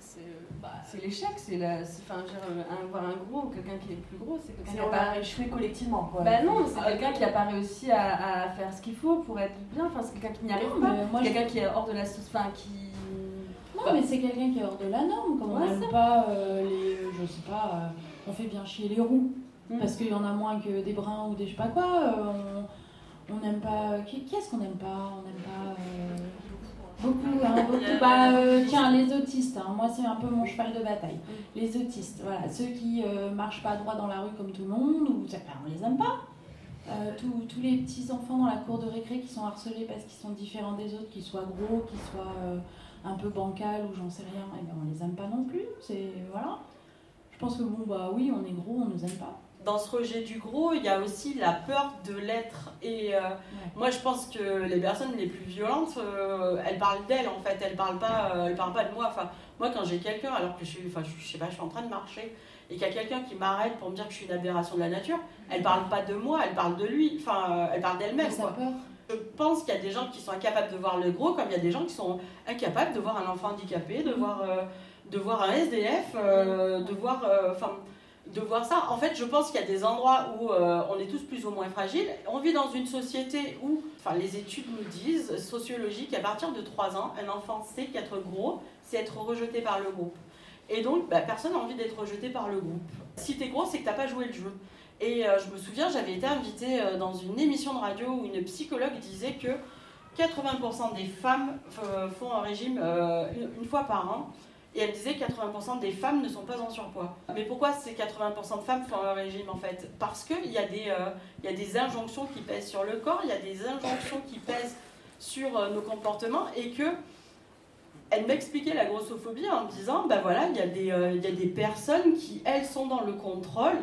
c'est euh, bah, l'échec, c'est la, enfin, un, voir un gros ou quelqu'un qui est plus gros, c'est quelqu'un qui n'a pas échoué collectivement. Quoi. Bah non, c'est quelqu'un qui pas réussi à, à faire ce qu'il faut pour être bien. Enfin, c'est quelqu'un qui n'y arrive pas. quelqu'un qui est hors de la, enfin, qui. Non, mais c'est quelqu'un qui est hors de la norme. Comme on n'aime pas euh, les, je sais pas, euh, on fait bien chier les roux mm. parce qu'il y en a moins que des bruns ou des je sais pas quoi. on, on n'aime pas. Qui, est-ce qu'on n'aime pas? On n'aime pas. Euh, beaucoup, hein, beaucoup. Bah, euh, tiens, les autistes, hein. moi c'est un peu mon cheval de bataille. Les autistes, voilà, ceux qui euh, marchent pas droit dans la rue comme tout le monde, ou enfin, on les aime pas. tous, les petits enfants dans la cour de récré qui sont harcelés parce qu'ils sont différents des autres, qu'ils soient gros, qu'ils soient un peu bancales ou j'en sais rien, et ben on les aime pas non plus. C'est voilà. Je pense que bon bah oui, on est gros, on nous aime pas. Dans ce rejet du gros, il y a aussi la peur de l'être. Et euh, moi, je pense que les personnes les plus violentes, euh, elles parlent d'elles en fait. Elles parlent pas, euh, elles parlent pas de moi. Enfin, moi, quand j'ai quelqu'un, alors que je suis, enfin, je, sais pas, je suis en train de marcher et qu'il y a quelqu'un qui m'arrête pour me dire que je suis une aberration de la nature, elle parle pas de moi, elle parle de lui. Enfin, elle parle d'elle-même. Ça peur. Je pense qu'il y a des gens qui sont incapables de voir le gros, comme il y a des gens qui sont incapables de voir un enfant handicapé, de voir, de voir un SDF, de voir, enfin de voir ça. En fait, je pense qu'il y a des endroits où euh, on est tous plus ou moins fragiles. On vit dans une société où, enfin, les études nous disent, sociologiques, à partir de 3 ans, un enfant sait qu'être gros, c'est être rejeté par le groupe. Et donc, bah, personne n'a envie d'être rejeté par le groupe. Si t'es gros, c'est que t'as pas joué le jeu. Et euh, je me souviens, j'avais été invitée euh, dans une émission de radio où une psychologue disait que 80% des femmes font un régime une fois par an. Et elle disait que 80% des femmes ne sont pas en surpoids. Mais pourquoi ces 80% de femmes font un régime en fait? Parce qu'il y, a des, euh, y a des injonctions qui pèsent sur le corps, il y a des injonctions qui pèsent sur euh, nos comportements et que elle m'expliquait la grossophobie en me disant ben voilà, il y, a des, euh, y a des personnes qui, elles, sont dans le contrôle,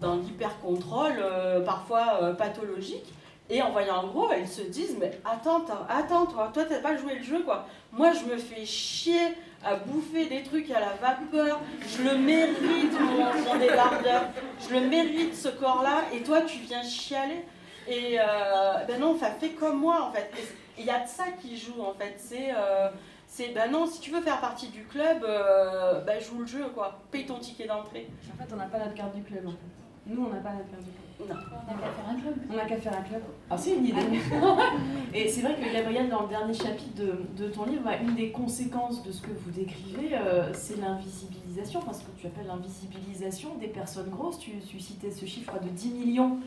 dans l'hyper-contrôle, parfois pathologique. Et en voyant un gros, elles se disent Mais attends, attends, toi, toi, t'as pas joué le jeu, quoi. Moi, je me fais chier à bouffer des trucs à la vapeur. Je le mérite, mon, débardeur. Je le mérite, ce corps-là. Et toi, tu viens chialer. Et euh, ben non, enfin, fais comme moi, en fait. Il y a de ça qui joue, en fait. C'est. Euh, c'est ben non, si tu veux faire partie du club, euh, ben joue le jeu quoi, paye ton ticket d'entrée. En fait, on n'a pas notre carte du club en fait. Nous, on n'a pas notre carte du club. Non. On n'a qu'à faire un club. On n'a qu'à faire un club. Ah, c'est une idée. et c'est vrai que Gabrielle, dans le dernier chapitre de, ton livre, une des conséquences de ce que vous décrivez, euh, c'est l'invisibilisation, parce que tu appelles l'invisibilisation des personnes grosses. Tu, tu citais ce chiffre de 10 millions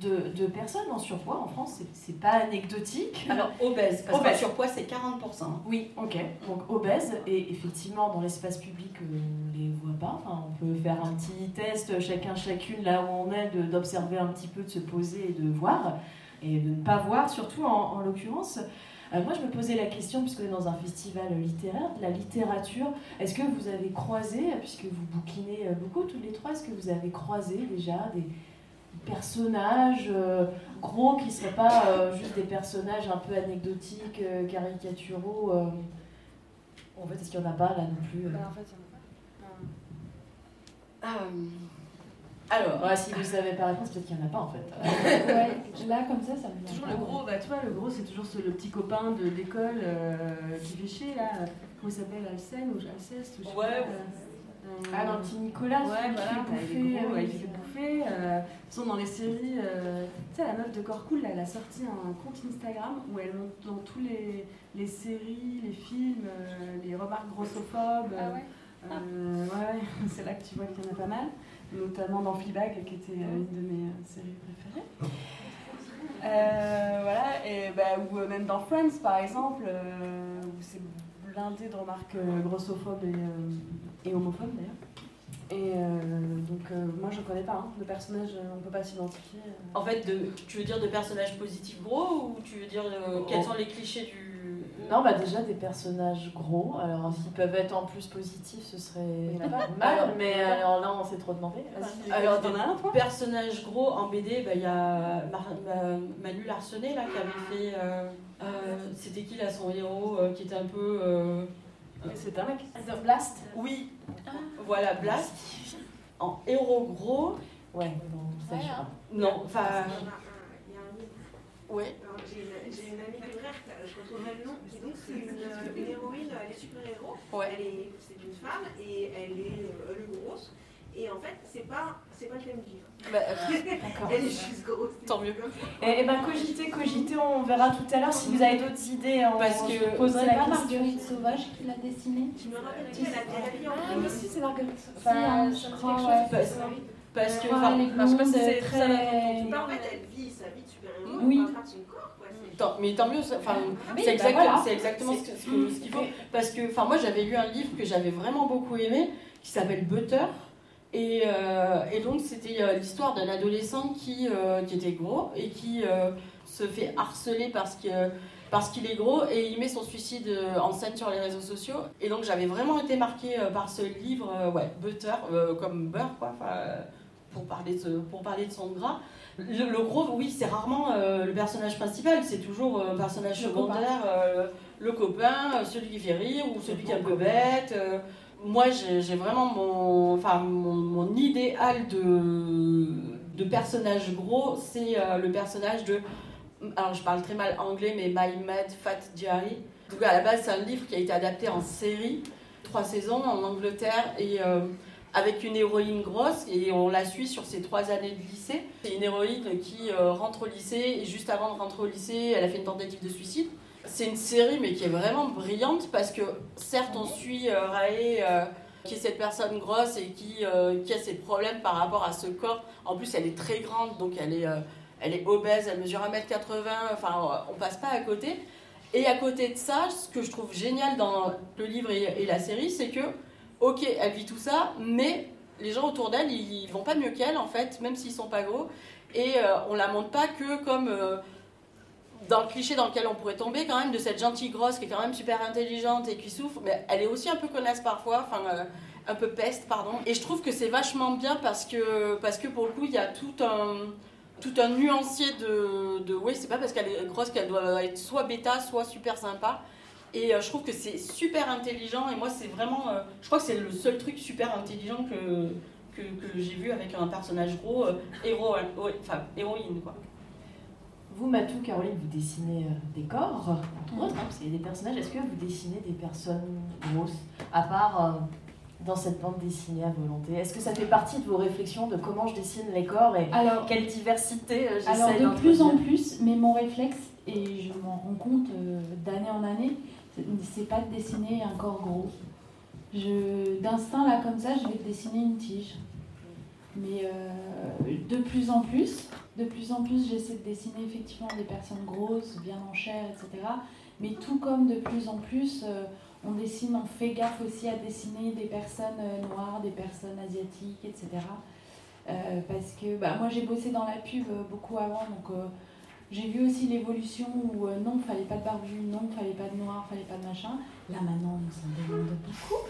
de, personnes en surpoids en France, c'est pas anecdotique. Alors obèse, parce que surpoids c'est 40%. Oui, ok. Donc obèse, et effectivement dans l'espace public on les voit pas. Enfin, on peut faire un petit test chacun chacune là où on est, d'observer un petit peu, de se poser et de voir, et de ne pas voir surtout en, l'occurrence. Euh, moi, je me posais la question, puisque est dans un festival littéraire, de la littérature, est-ce que vous avez croisé, puisque vous bouquinez beaucoup tous les trois, est-ce que vous avez croisé déjà des, personnages euh, gros qui ne seraient pas euh, juste des personnages un peu anecdotiques, euh, caricaturaux. En fait, est-ce qu'il n'y en a pas là non plus bah, En fait, il n'y en a pas. Alors, si vous savez pas réponse, peut-être qu'il n'y en a pas en fait. (laughs) ouais, là comme ça, ça me Toujours le gros, bah, tu vois, le gros c'est toujours le petit copain de l'école qui fait chier là. Comment il s'appelle Alcène ou Alceste ou Ouais, ah, dans le petit Nicolas, ouais, voilà, il fait bouffer. il fait bouffer. Euh, sont dans les séries, euh, tu sais, la meuf de Corcool, elle a sorti un compte Instagram où elle monte dans tous les, les séries, les films, euh, les remarques grossophobes. Ah ouais euh, ouais, (laughs) c'est là que tu vois qu'il y en a pas mal, notamment dans Fleabag, qui était une de mes séries préférées. voilà, et bah, ou même dans Friends par exemple, où c'est blindé de remarques grossophobes et et homophobe d'ailleurs. Et euh, donc euh, moi je connais pas, hein, de personnages, euh, on peut pas s'identifier. En fait, de, tu veux dire de personnages positifs gros ou tu veux dire quels sont les clichés du... Non, bah déjà des personnages gros, alors s'ils peuvent être en plus positifs ce serait pas. (laughs) mal, mais alors là on s'est trop demandé. Alors des un, personnages gros en BD, bah, il y a Manu Larsenet là qui avait fait... C'était qui là son héros qui était un peu c'est un mec. Blast Oui. Ah. Voilà, Blast. En héros gros. Ouais, bon, ça ouais, hein. Non, enfin. Il y a un livre. Ouais. J'ai une amie de frère, je retrouverai le nom, donc c'est une, une, héroïne, elle est super-héros. Ouais. C'est une femme et elle est, elle est grosse. Et en fait, c'est pas, c'est pas le même livre. Bah, (laughs) D'accord. Elle est juste grosse. Tant mieux. Et, et ben cogitez, cogitez, on verra tout à l'heure si vous avez d'autres idées. On, Parce que je poserai la pas Marguerite Sauvage qui l'a dessinée. Tu me rappelles qui elle a Ah, mais si, c'est Marguerite Sauvage. Enfin, je crois, ouais. Parce, que, enfin, ouais, parce que c'est très. En fait, elle vit sa vie de super-héros, oui. pas de son corps. Tant, mais tant mieux, enfin, oui, c'est exact, bah voilà. exactement ce qu'il faut. Parce que moi j'avais lu un livre que j'avais vraiment beaucoup aimé qui s'appelle Butter Et, euh, et donc, c'était euh, l'histoire d'un adolescent qui, euh, qui était gros et qui se fait harceler parce que parce qu'il est gros et il met son suicide en scène sur les réseaux sociaux. Et donc j'avais vraiment été marquée par ce livre, ouais, Butter, euh, comme beurre, quoi, pour, parler de, ce- pour parler de son gras. Le, le gros, oui, c'est rarement euh, le personnage principal, c'est toujours euh, un personnage Le secondaire, le copain, celui qui fait rire ou celui qui est un peu bête. Moi, j'ai vraiment mon, enfin, mon, idéal de, de personnage gros, c'est euh, le personnage de alors je parle très mal anglais, mais My Mad Fat Diary. Donc à la base, c'est un livre qui a été adapté en série, trois saisons en Angleterre, et euh, avec une héroïne grosse, et on la suit sur ses trois années de lycée. C'est une héroïne qui euh, rentre au lycée, et juste avant de rentrer au lycée, elle a fait une tentative de suicide. C'est une série, mais qui est vraiment brillante, parce que certes, on suit euh, euh, qui est cette personne grosse et qui, euh, qui a ses problèmes par rapport à ce corps. En plus, elle est très grande, donc elle est... euh, elle est obèse, elle mesure 1m80, enfin on passe pas à côté. Et à côté de ça, ce que je trouve génial dans le livre et, la série, c'est que, ok, elle vit tout ça, mais les gens autour d'elle, ils vont pas mieux qu'elle en fait, même s'ils sont pas gros. Et on la montre pas que comme dans le cliché dans lequel on pourrait tomber quand même, de cette gentille grosse qui est quand même super intelligente et qui souffre, mais elle est aussi un peu connasse parfois, enfin euh, un peu peste, pardon. Et je trouve que c'est vachement bien parce que, parce que pour le coup, il y a tout un tout un nuancier de, de oui c'est pas parce qu'elle est grosse qu'elle doit être soit bêta soit super sympa et euh, je trouve que c'est super intelligent et moi c'est vraiment euh, je crois que c'est le seul truc super intelligent que que, que j'ai vu avec un personnage gros héros enfin héroïne quoi Vous, Matou, Caroline, vous dessinez euh, des corps, entre autres, hein, parce qu'il y a des personnages. Est-ce que vous dessinez des personnes grosses, à part euh, dans cette bande dessinée à volonté? Est-ce que ça fait partie de vos réflexions de comment je dessine les corps et Alors, quelle diversité euh, Alors j'essaie de plus en plus, mais mon réflexe, et je m'en rends compte euh, d'année en année, c'est- pas de dessiner un corps gros. D'instinct là comme ça, je vais dessiner une tige. Mais euh, de plus en plus, de plus en plus, j'essaie de dessiner effectivement des personnes grosses, bien en chair, etc. Mais tout comme de plus en plus, euh, on dessine, on fait gaffe aussi à dessiner des personnes euh, noires, des personnes asiatiques, etc. Euh, parce que bah, moi j'ai bossé dans la pub beaucoup avant, donc j'ai vu aussi l'évolution où non, fallait pas de barbu, non, fallait pas de noir, fallait pas de machin. Là maintenant, on s'en demande beaucoup.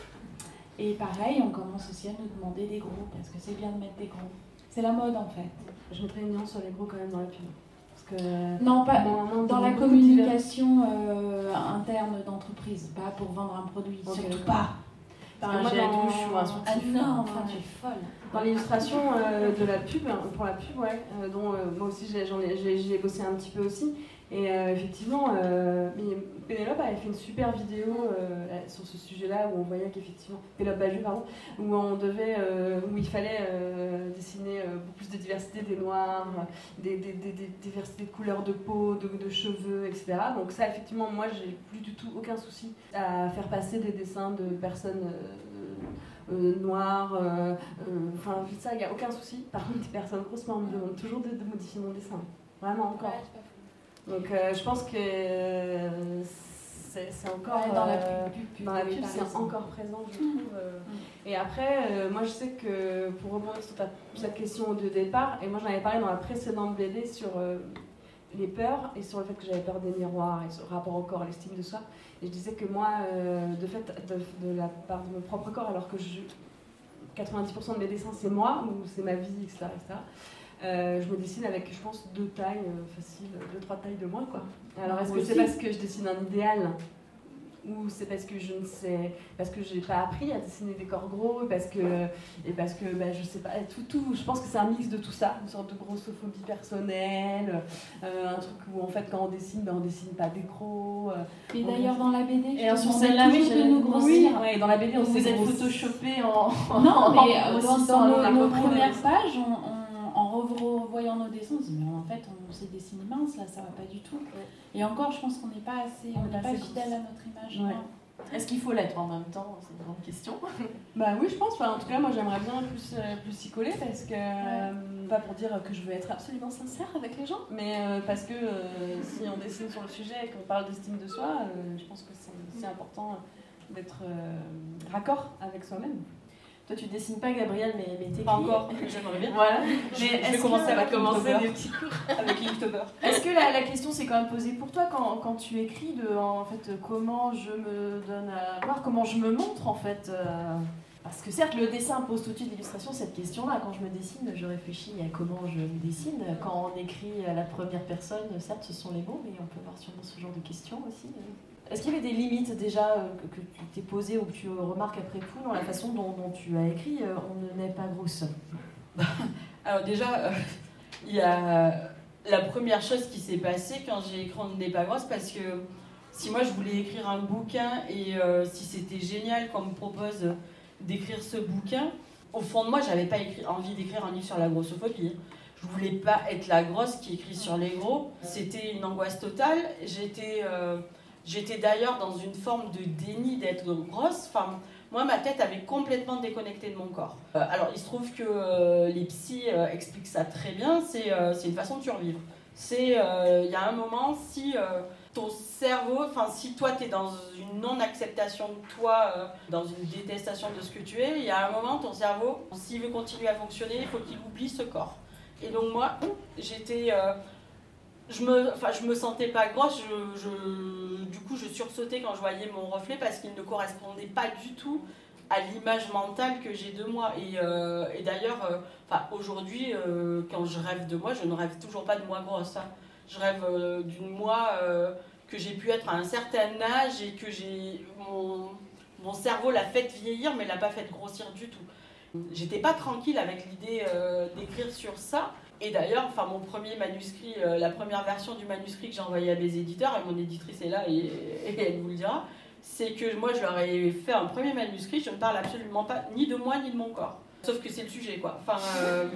Et pareil, on commence aussi à nous demander des gros, parce que c'est bien de mettre des gros. C'est la mode en fait. Je mettrais une nuance sur les gros quand même dans la pub. Parce que. Non, pas dans la communication euh, interne d'entreprise, pas pour vendre un produit, Ok, surtout pas. Par Parce un que jet à moi, douche ou un dans-. Ah non, hein. enfin tu es folle. Dans l'illustration euh, de la pub, hein, pour la pub, ouais, euh, dont euh, moi aussi j'ai- bossé un petit peu aussi. Et euh, effectivement, euh, Pénélope avait fait une super vidéo euh, sur ce sujet-là où on voyait qu'effectivement, Pénélope Bajú, pardon, où on devait, où il fallait dessiner beaucoup plus de diversité des noirs, des, des, diversités de couleurs de peau, de, cheveux, etc. Donc ça, effectivement, moi, j'ai plus du tout aucun souci à faire passer des dessins de personnes euh, noires, euh, enfin, ça, il n'y a aucun souci. Par contre, des personnes grosses, on me demande toujours de, modifier mon dessin. Vraiment, encore. Donc euh, je pense que c'est encore Ouais, dans la euh, pub, pub, dans la oui, pub, t'as c'est encore présent, je trouve. euh. Et après, moi je sais que pour rebondir sur ta, cette question de départ, et moi j'en avais parlé dans la précédente BD sur les peurs et sur le fait que j'avais peur des miroirs et sur le rapport au corps, à l'estime de soi. Et je disais que moi, euh, de fait, de, de la part de mon propre corps, alors que je, 90% de mes dessins c'est moi, ou c'est ma vie, etc. etc. Euh, je me dessine avec, je pense, deux tailles euh, faciles, deux, trois tailles de moins, quoi. Alors, est-ce Moi que c'est parce que je dessine un idéal ou c'est parce que je ne sais, parce que j'ai pas appris à dessiner des corps gros, et parce que, et parce que, bah, je sais pas, tout, tout, je pense que c'est un mix de tout ça, une sorte de grossophobie personnelle, euh, un truc où en fait quand on dessine, ben, on dessine pas des gros. euh, Et d'ailleurs dans la BD, je Et te sur celle-là, oui, nous grossir. Oui, ouais, dans la BD on Vous êtes photoshopé en. Non, (laughs) en mais euh, dans, grossissant, dans nos, premières pages, on, on- en revoyant nos dessins, on se dit mais en fait on s'est dessiné mince là, ça va pas du tout. Et encore, je pense qu'on n'est pas assez, On on est n'est pas fidèle à notre image. Ouais. Est-ce qu'il faut l'être en même temps? C'est une grande question. (laughs) Bah oui, je pense. Enfin, en tout cas, moi, j'aimerais bien plus, euh, plus s'y coller parce que, euh, pas pour dire que je veux être absolument sincère avec les gens, mais euh, parce que euh, si on dessine sur le sujet et qu'on parle d'estime de soi, euh, je pense que c'est c'est important d'être euh, raccord avec soi-même. Toi, tu dessines pas, Gabriel, mais, mais t'écris. Pas encore, j'aimerais bien. (laughs) Voilà. Mais je vais commencer à commencer des petits cours (laughs) avec Inktober. Est-ce que la, la question s'est quand même posée pour toi quand, quand tu écris de en fait comment je me donne à voir, comment je me montre en fait euh, Parce que certes le dessin pose tout de suite l'illustration cette question-là. Quand je me dessine, je réfléchis à comment je me dessine. Quand on écrit à la première personne, certes ce sont les mots, mais on peut avoir sûrement ce genre de questions aussi. Est-ce qu'il y avait des limites déjà euh, que, que tu t'es posées ou que tu remarques après coup dans la façon dont, dont tu as écrit euh, On ne naît pas grosse? (laughs) Alors déjà, euh, il y a la première chose qui s'est passée quand j'ai écrit On n'est pas grosse, parce que si moi je voulais écrire un bouquin et euh, si c'était génial qu'on me propose d'écrire ce bouquin, au fond de moi, j'avais pas écrit- envie d'écrire un livre sur la grossophobie. Je voulais pas être la grosse qui écrit sur les gros. C'était une angoisse totale. J'étais, euh, j'étais d'ailleurs dans une forme de déni d'être grosse. Moi, ma tête avait complètement déconnecté de mon corps. Euh, alors, il se trouve que euh, les psys euh, expliquent ça très bien. C'est une façon de survivre. C'est, il y a un moment, si ton cerveau, enfin, si toi, tu es dans une non-acceptation de toi, dans une détestation de ce que tu es, il y a un moment, ton cerveau, s'il veut continuer à fonctionner, il faut qu'il oublie ce corps. Et donc, moi, j'étais. Je me, enfin, je me sentais pas grosse, du coup je sursautais quand je voyais mon reflet parce qu'il ne correspondait pas du tout à l'image mentale que j'ai de moi. Et, euh, d'ailleurs, euh, enfin, aujourd'hui, euh, quand je rêve de moi, je ne rêve toujours pas de moi grosse. hein. Je rêve d'une moi que j'ai pu être à un certain âge et que j'ai mon, mon cerveau l'a fait vieillir mais l'a pas fait grossir du tout. J'étais pas tranquille avec l'idée d'écrire sur ça. Et d'ailleurs, enfin, mon premier manuscrit, euh, la première version du manuscrit que j'ai envoyé à mes éditeurs, et mon éditrice est là (laughs) et, elle vous le dira, c'est que moi je leur ai fait un premier manuscrit, je ne parle absolument pas ni de moi ni de mon corps. Sauf que c'est le sujet, quoi. Enfin, euh,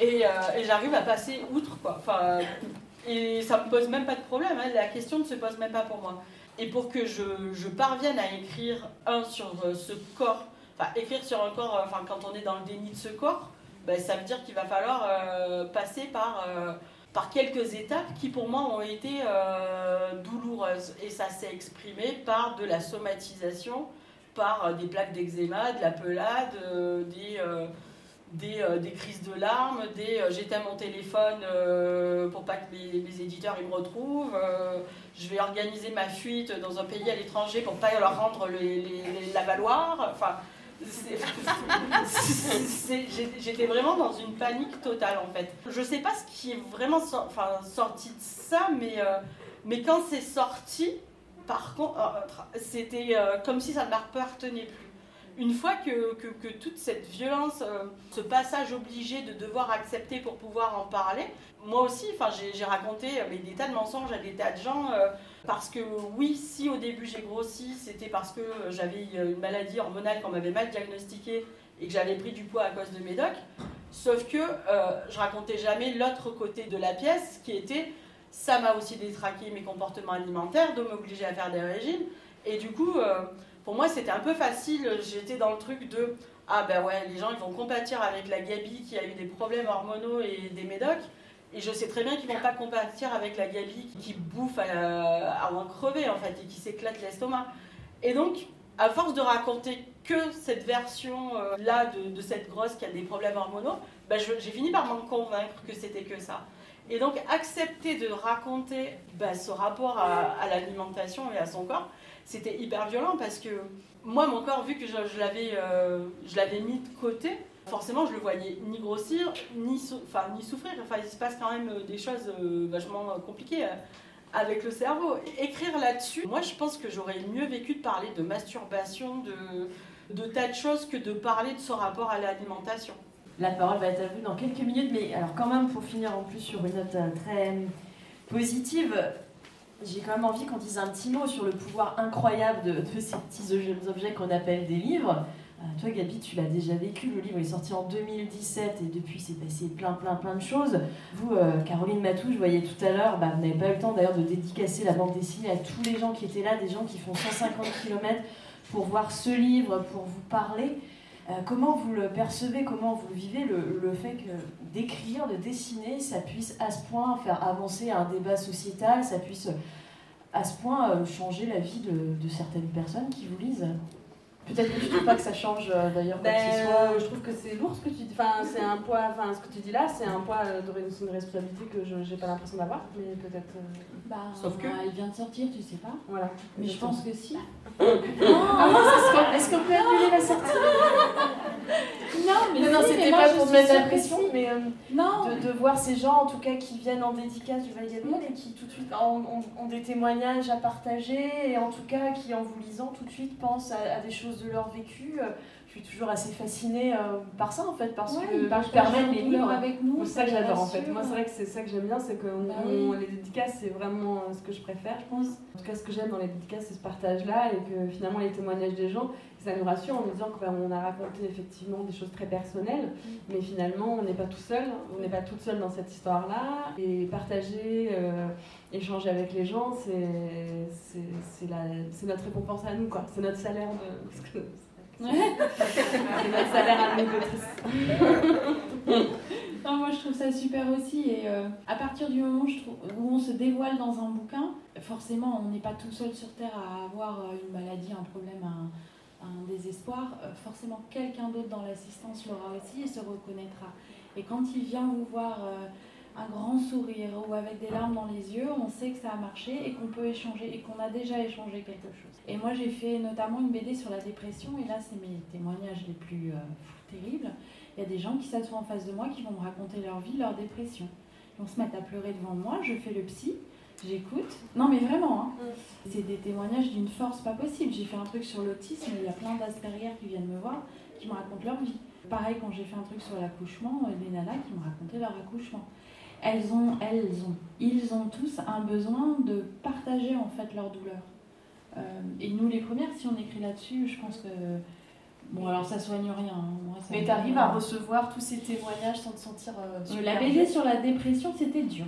et euh, et j'arrive à passer outre, quoi. Enfin, et ça me pose même pas de problème, hein, la question ne se pose même pas pour moi. Et pour que je, je parvienne à écrire un sur ce corps, enfin écrire sur un corps, enfin quand on est dans le déni de ce corps, ben, ça veut dire qu'il va falloir euh, passer par, euh, par quelques étapes qui pour moi ont été euh, douloureuses. Et ça s'est exprimé par de la somatisation, par des plaques d'eczéma, de la pelade, des, des, crises de larmes, des j'éteins mon téléphone pour pas que mes, éditeurs ils me retrouvent, je vais organiser ma fuite dans un pays à l'étranger pour pas leur rendre les lavaloirs. Enfin, j'étais vraiment dans une panique totale en fait. Je sais pas ce qui est vraiment sorti de ça, mais, euh, mais quand c'est sorti, par contre, euh, c'était euh, comme si ça ne m'appartenait plus. Une fois que, que, que toute cette violence, ce passage obligé de devoir accepter pour pouvoir en parler, moi aussi, j'ai raconté des tas de mensonges à des tas de gens. Euh, parce que oui, si au début j'ai grossi, c'était parce que euh, j'avais une maladie hormonale qu'on m'avait mal diagnostiquée et que j'avais pris du poids à cause de mes docs. Sauf que euh, je racontais jamais l'autre côté de la pièce qui était ça m'a aussi détraqué mes comportements alimentaires, de m'obliger à faire des régimes. Et du coup, euh, pour moi, c'était un peu facile. J'étais dans le truc de ah ben ouais, les gens ils vont compatir avec la Gabi qui a eu des problèmes hormonaux et des médocs. Et je sais très bien qu'ils vont pas compatir avec la Gabi qui, bouffe à, à en crever en fait et qui s'éclate l'estomac. Et donc, à force de raconter que cette version euh, de, cette grosse qui a des problèmes hormonaux, je- j'ai fini par m'en convaincre que c'était que ça. Et donc, accepter de raconter ben, ce rapport à, l'alimentation et à son corps, c'était hyper violent parce que moi, mon corps, vu que je, je l'avais euh, mis de côté, forcément, je le voyais ni grossir, ni, sou- ni souffrir. Enfin, il se passe quand même euh, des choses euh, vachement euh, compliquées avec le cerveau. Écrire là-dessus, moi, je pense que j'aurais mieux vécu de parler de masturbation, de, de tas de choses que de parler de ce rapport à l'alimentation. La parole va être à vous dans quelques minutes, mais alors quand même pour finir en plus sur une note très positive, j'ai quand même envie qu'on dise un petit mot sur le pouvoir incroyable de, ces petits objets qu'on appelle des livres. Euh, toi Gabi, tu l'as déjà vécu, le livre est sorti en 2017 et depuis c'est passé plein plein plein de choses. Vous, euh, Caroline Matou, je voyais tout à l'heure, bah, vous n'avez pas eu le temps d'ailleurs de dédicacer la bande dessinée à tous les gens qui étaient là, des gens qui font 150 km pour voir ce livre, pour vous parler. Euh, comment vous le percevez, comment vous le vivez, le, fait que d'écrire, de dessiner, ça puisse à ce point faire avancer un débat sociétal, ça puisse à ce point changer la vie de certaines personnes qui vous lisent? Peut-être que tu trouves pas que ça change euh, d'ailleurs quoi Ben, que ce soit. euh, je trouve que c'est lourd ce que tu dis. Enfin, c'est un poids. Enfin, ce que tu dis là, c'est un poids euh, de une responsabilité que je j'ai pas l'impression d'avoir, mais peut-être. euh, Bah, Sauf que- elle vient de sortir, tu sais pas. voilà. Mais je pense que si. Ah non, se- est-ce qu'on peut annuler la sortie Non, mais Non, non, si, mais c'était pas pour mettre la que pression, si. mais euh, Non, de, de voir ces gens en tout cas qui viennent en dédicace du Val Gabriel et qui tout de suite ont, ont- ont des témoignages à partager et en tout cas qui en vous lisant tout de suite pensent à, à des choses de leur vécu. Euh, Je suis toujours assez fascinée euh, par ça en fait parce Ouais, que permettent leur les livres. avec nous. C'est ça que j'adore en fait. Moi, c'est vrai que c'est ça que j'aime bien, c'est que Bah on- oui. les dédicaces, c'est vraiment euh, ce que je préfère, je pense. En tout cas, ce que j'aime dans les dédicaces, c'est ce partage-là et que finalement, les témoignages des gens, ça nous rassure en nous disant qu'on a raconté effectivement des choses très personnelles, mais finalement, on n'est pas tout seul, on n'est pas toute seule dans cette histoire-là. Et partager, euh, échanger avec les gens, c'est c'est- notre récompense à nous, quoi. C'est notre salaire de. C'est notre salaire à nous. (laughs) Non, moi je trouve ça super aussi. Et euh, à partir du moment où, je trouve- où on se dévoile dans un bouquin, forcément on n'est pas tout seul sur Terre à avoir euh, une maladie, un problème, un, un désespoir. Euh, forcément quelqu'un d'autre dans l'assistance l'aura aussi et se reconnaîtra. Et quand il vient vous voir euh, un grand sourire ou avec des larmes dans les yeux, on sait que ça a marché et qu'on peut échanger et qu'on a déjà échangé quelque chose. Et moi j'ai fait notamment une BD sur la dépression et là c'est mes témoignages les plus euh, terribles. Il y a des gens qui s'assoient en face de moi qui vont me raconter leur vie, leur dépression. Ils vont se mettre à pleurer devant moi, je fais le psy, j'écoute. Non mais vraiment, hein. c'est des témoignages d'une force pas possible. J'ai fait un truc sur l'autisme, il y a plein d'Asperger qui viennent me voir, qui me racontent leur vie. Pareil quand j'ai fait un truc sur l'accouchement, euh, des nanas qui me racontaient leur accouchement. Elles ont, elles ont, ils ont tous un besoin de partager en fait leur douleur. Euh, et nous les premières, si on écrit là-dessus, je pense que... Bon alors ça soigne rien. hein. Moi, ça Mais t'arrives à recevoir tous ces témoignages sans te sentir euh, euh, La BD sur la dépression, c'était dur.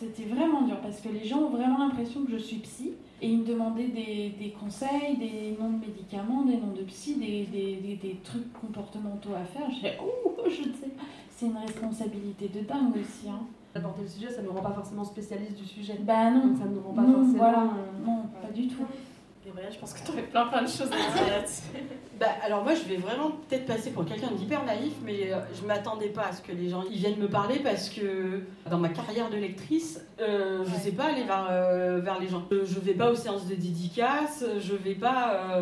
C'était vraiment dur parce que les gens ont vraiment l'impression que je suis psy et ils me demandaient des, des conseils, des noms de médicaments, des noms de psy, des, des, des- trucs comportementaux à faire. Je fais, oh, je sais. C'est une responsabilité de dingue aussi. Hein. Aborder le sujet, ça ne me rend pas forcément spécialiste du sujet. Bah non, Donc ça ne me rend pas non, forcément. voilà, euh, non, pas du tout. Gabriel, je pense que tu aurais plein plein de choses à dire là-dessus. (laughs) Bah, alors moi je vais vraiment peut-être passer pour quelqu'un d'hyper naïf, mais euh, je m'attendais pas à ce que les gens ils viennent me parler parce que dans ma carrière de lectrice, euh, je Ouais. sais pas aller vers, euh, vers les gens. Euh, Je vais pas aux séances de dédicaces, je vais pas.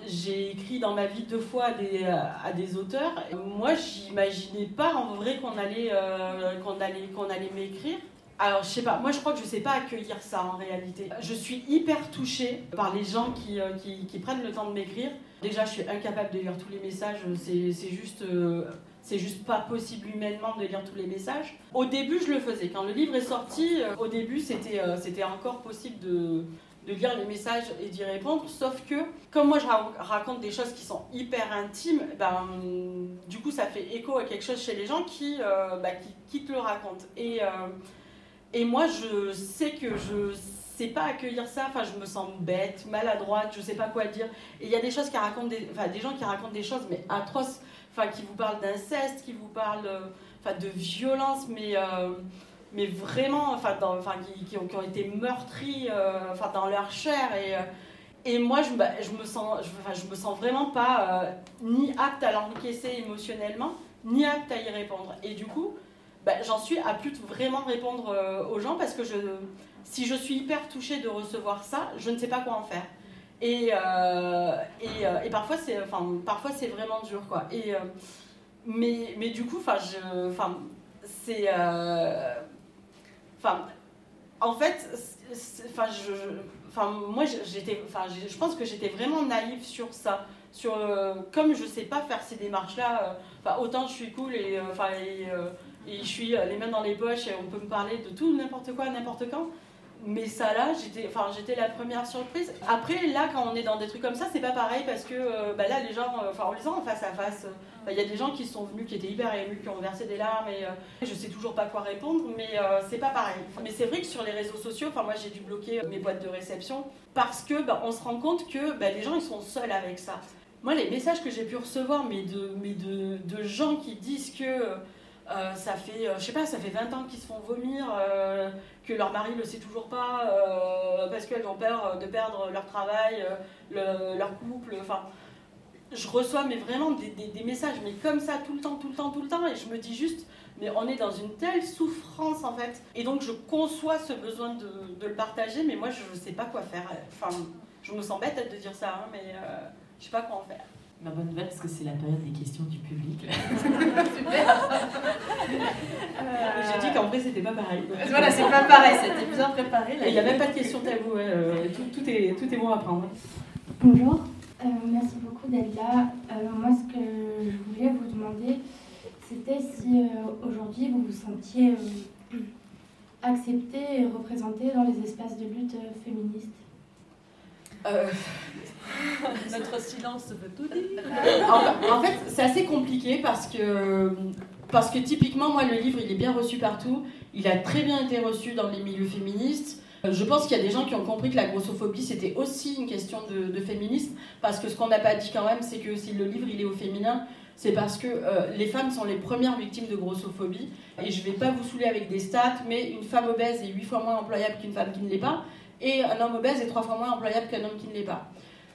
Euh, j'ai écrit dans ma vie deux fois à des, à des auteurs. Moi j'imaginais pas en vrai qu'on allait, euh, qu'on allait, qu'on allait m'écrire. Alors, je sais pas, moi je crois que je sais pas accueillir ça en réalité. Je suis hyper touchée par les gens qui, euh, qui, prennent le temps de m'écrire. Déjà, je suis incapable de lire tous les messages, c'est juste. euh, c'est juste pas possible humainement de lire tous les messages. Au début, je le faisais. Quand le livre est sorti, euh, au début, euh, c'était encore possible de, de lire les messages et d'y répondre. Sauf que, comme moi, je ra- raconte des choses qui sont hyper intimes, ben, du coup, ça fait écho à quelque chose chez les gens qui, euh, bah, qui, te le racontent. Et, euh, et moi, je sais que je sais pas accueillir ça. Enfin, je me sens bête, maladroite, je sais pas quoi dire. Et il y a des choses qui racontent des, enfin, des gens qui racontent des choses, mais atroces. Enfin, qui vous parlent d'inceste, qui vous parlent, euh, enfin, de violence, mais mais vraiment, enfin, qui, ont, été meurtris, euh, enfin, dans leur chair et euh, et moi, je, bah, je me sens, enfin, je me sens vraiment pas euh, ni apte à l'encaisser émotionnellement, ni apte à y répondre. Et du coup, bah, j'en suis à plus vraiment répondre euh, aux gens parce que je, si je suis hyper touchée de recevoir ça, je ne sais pas quoi en faire. Et, et, et parfois, c'est, enfin, vraiment dur, quoi. Et, mais, mais du coup, enfin, je, enfin, c'est, enfin, en fait, enfin, moi, j'étais, enfin, je pense que j'étais vraiment naïve sur ça. Sur, euh, comme je sais pas faire ces démarches-là, euh, autant je suis cool et, euh, enfin, euh, et je suis les mains dans les poches et on peut me parler de tout, n'importe quoi, n'importe quand. Mais ça là, j'étais, enfin, j'étais la première surprise. Après, là, quand on est dans des trucs comme ça, c'est pas pareil parce que bah, là, les gens, enfin, en lisant en face à face, il y a des gens qui sont venus, qui étaient hyper émus, qui ont versé des larmes et euh, je sais toujours pas quoi répondre, mais euh, c'est pas pareil. Mais c'est vrai que sur les réseaux sociaux, enfin, moi, j'ai dû bloquer euh, mes boîtes de réception parce que bah, on se rend compte que bah, les gens, ils sont seuls avec ça. Moi, les messages que j'ai pu recevoir, mais de, mais de, de gens qui disent que euh, ça fait, euh, je sais pas, ça fait 20 ans qu'ils se font vomir, que leur mari le sait toujours pas, parce qu'elles ont peur de perdre leur travail, le- leur couple, enfin. Je reçois mais vraiment des, des, messages, mais comme ça, tout le temps, tout le temps, tout le temps, et je me dis juste, mais on est dans une telle souffrance en fait. Et donc je conçois ce besoin de, de le partager, mais moi je ne sais pas quoi faire. Enfin, je me sens bête de dire ça, hein, mais euh, je sais pas quoi en faire. Ma bonne nouvelle, parce que c'est la période des questions du public. (laughs) Super J'ai dit qu'en vrai, c'était pas pareil. Voilà, c'est pas pareil, c'était bien préparé. Il n'y a même pas de questions tabou, euh, tout, est, tout est bon à prendre. Bonjour, euh, merci beaucoup d'être là. moi, ce que je voulais vous demander, c'était si aujourd'hui vous vous sentiez accepté et représenté dans les espaces de lutte féministes. Euh, (laughs) Notre silence veut tout dire. en, fait, c'est assez compliqué parce que, parce que typiquement, moi, le livre, il est bien reçu partout. Il a très bien été reçu dans les milieux féministes. Je pense qu'il y a des gens qui ont compris que la grossophobie, c'était aussi une question de, féminisme. Parce que ce qu'on n'a pas dit quand même, c'est que si le livre, il est au féminin, c'est parce que euh, les femmes sont les premières victimes de grossophobie. Et je ne vais pas vous saouler avec des stats, mais une femme obèse est 8 fois moins employable qu'une femme qui ne l'est pas et un homme obèse est trois fois moins employable qu'un homme qui ne l'est pas.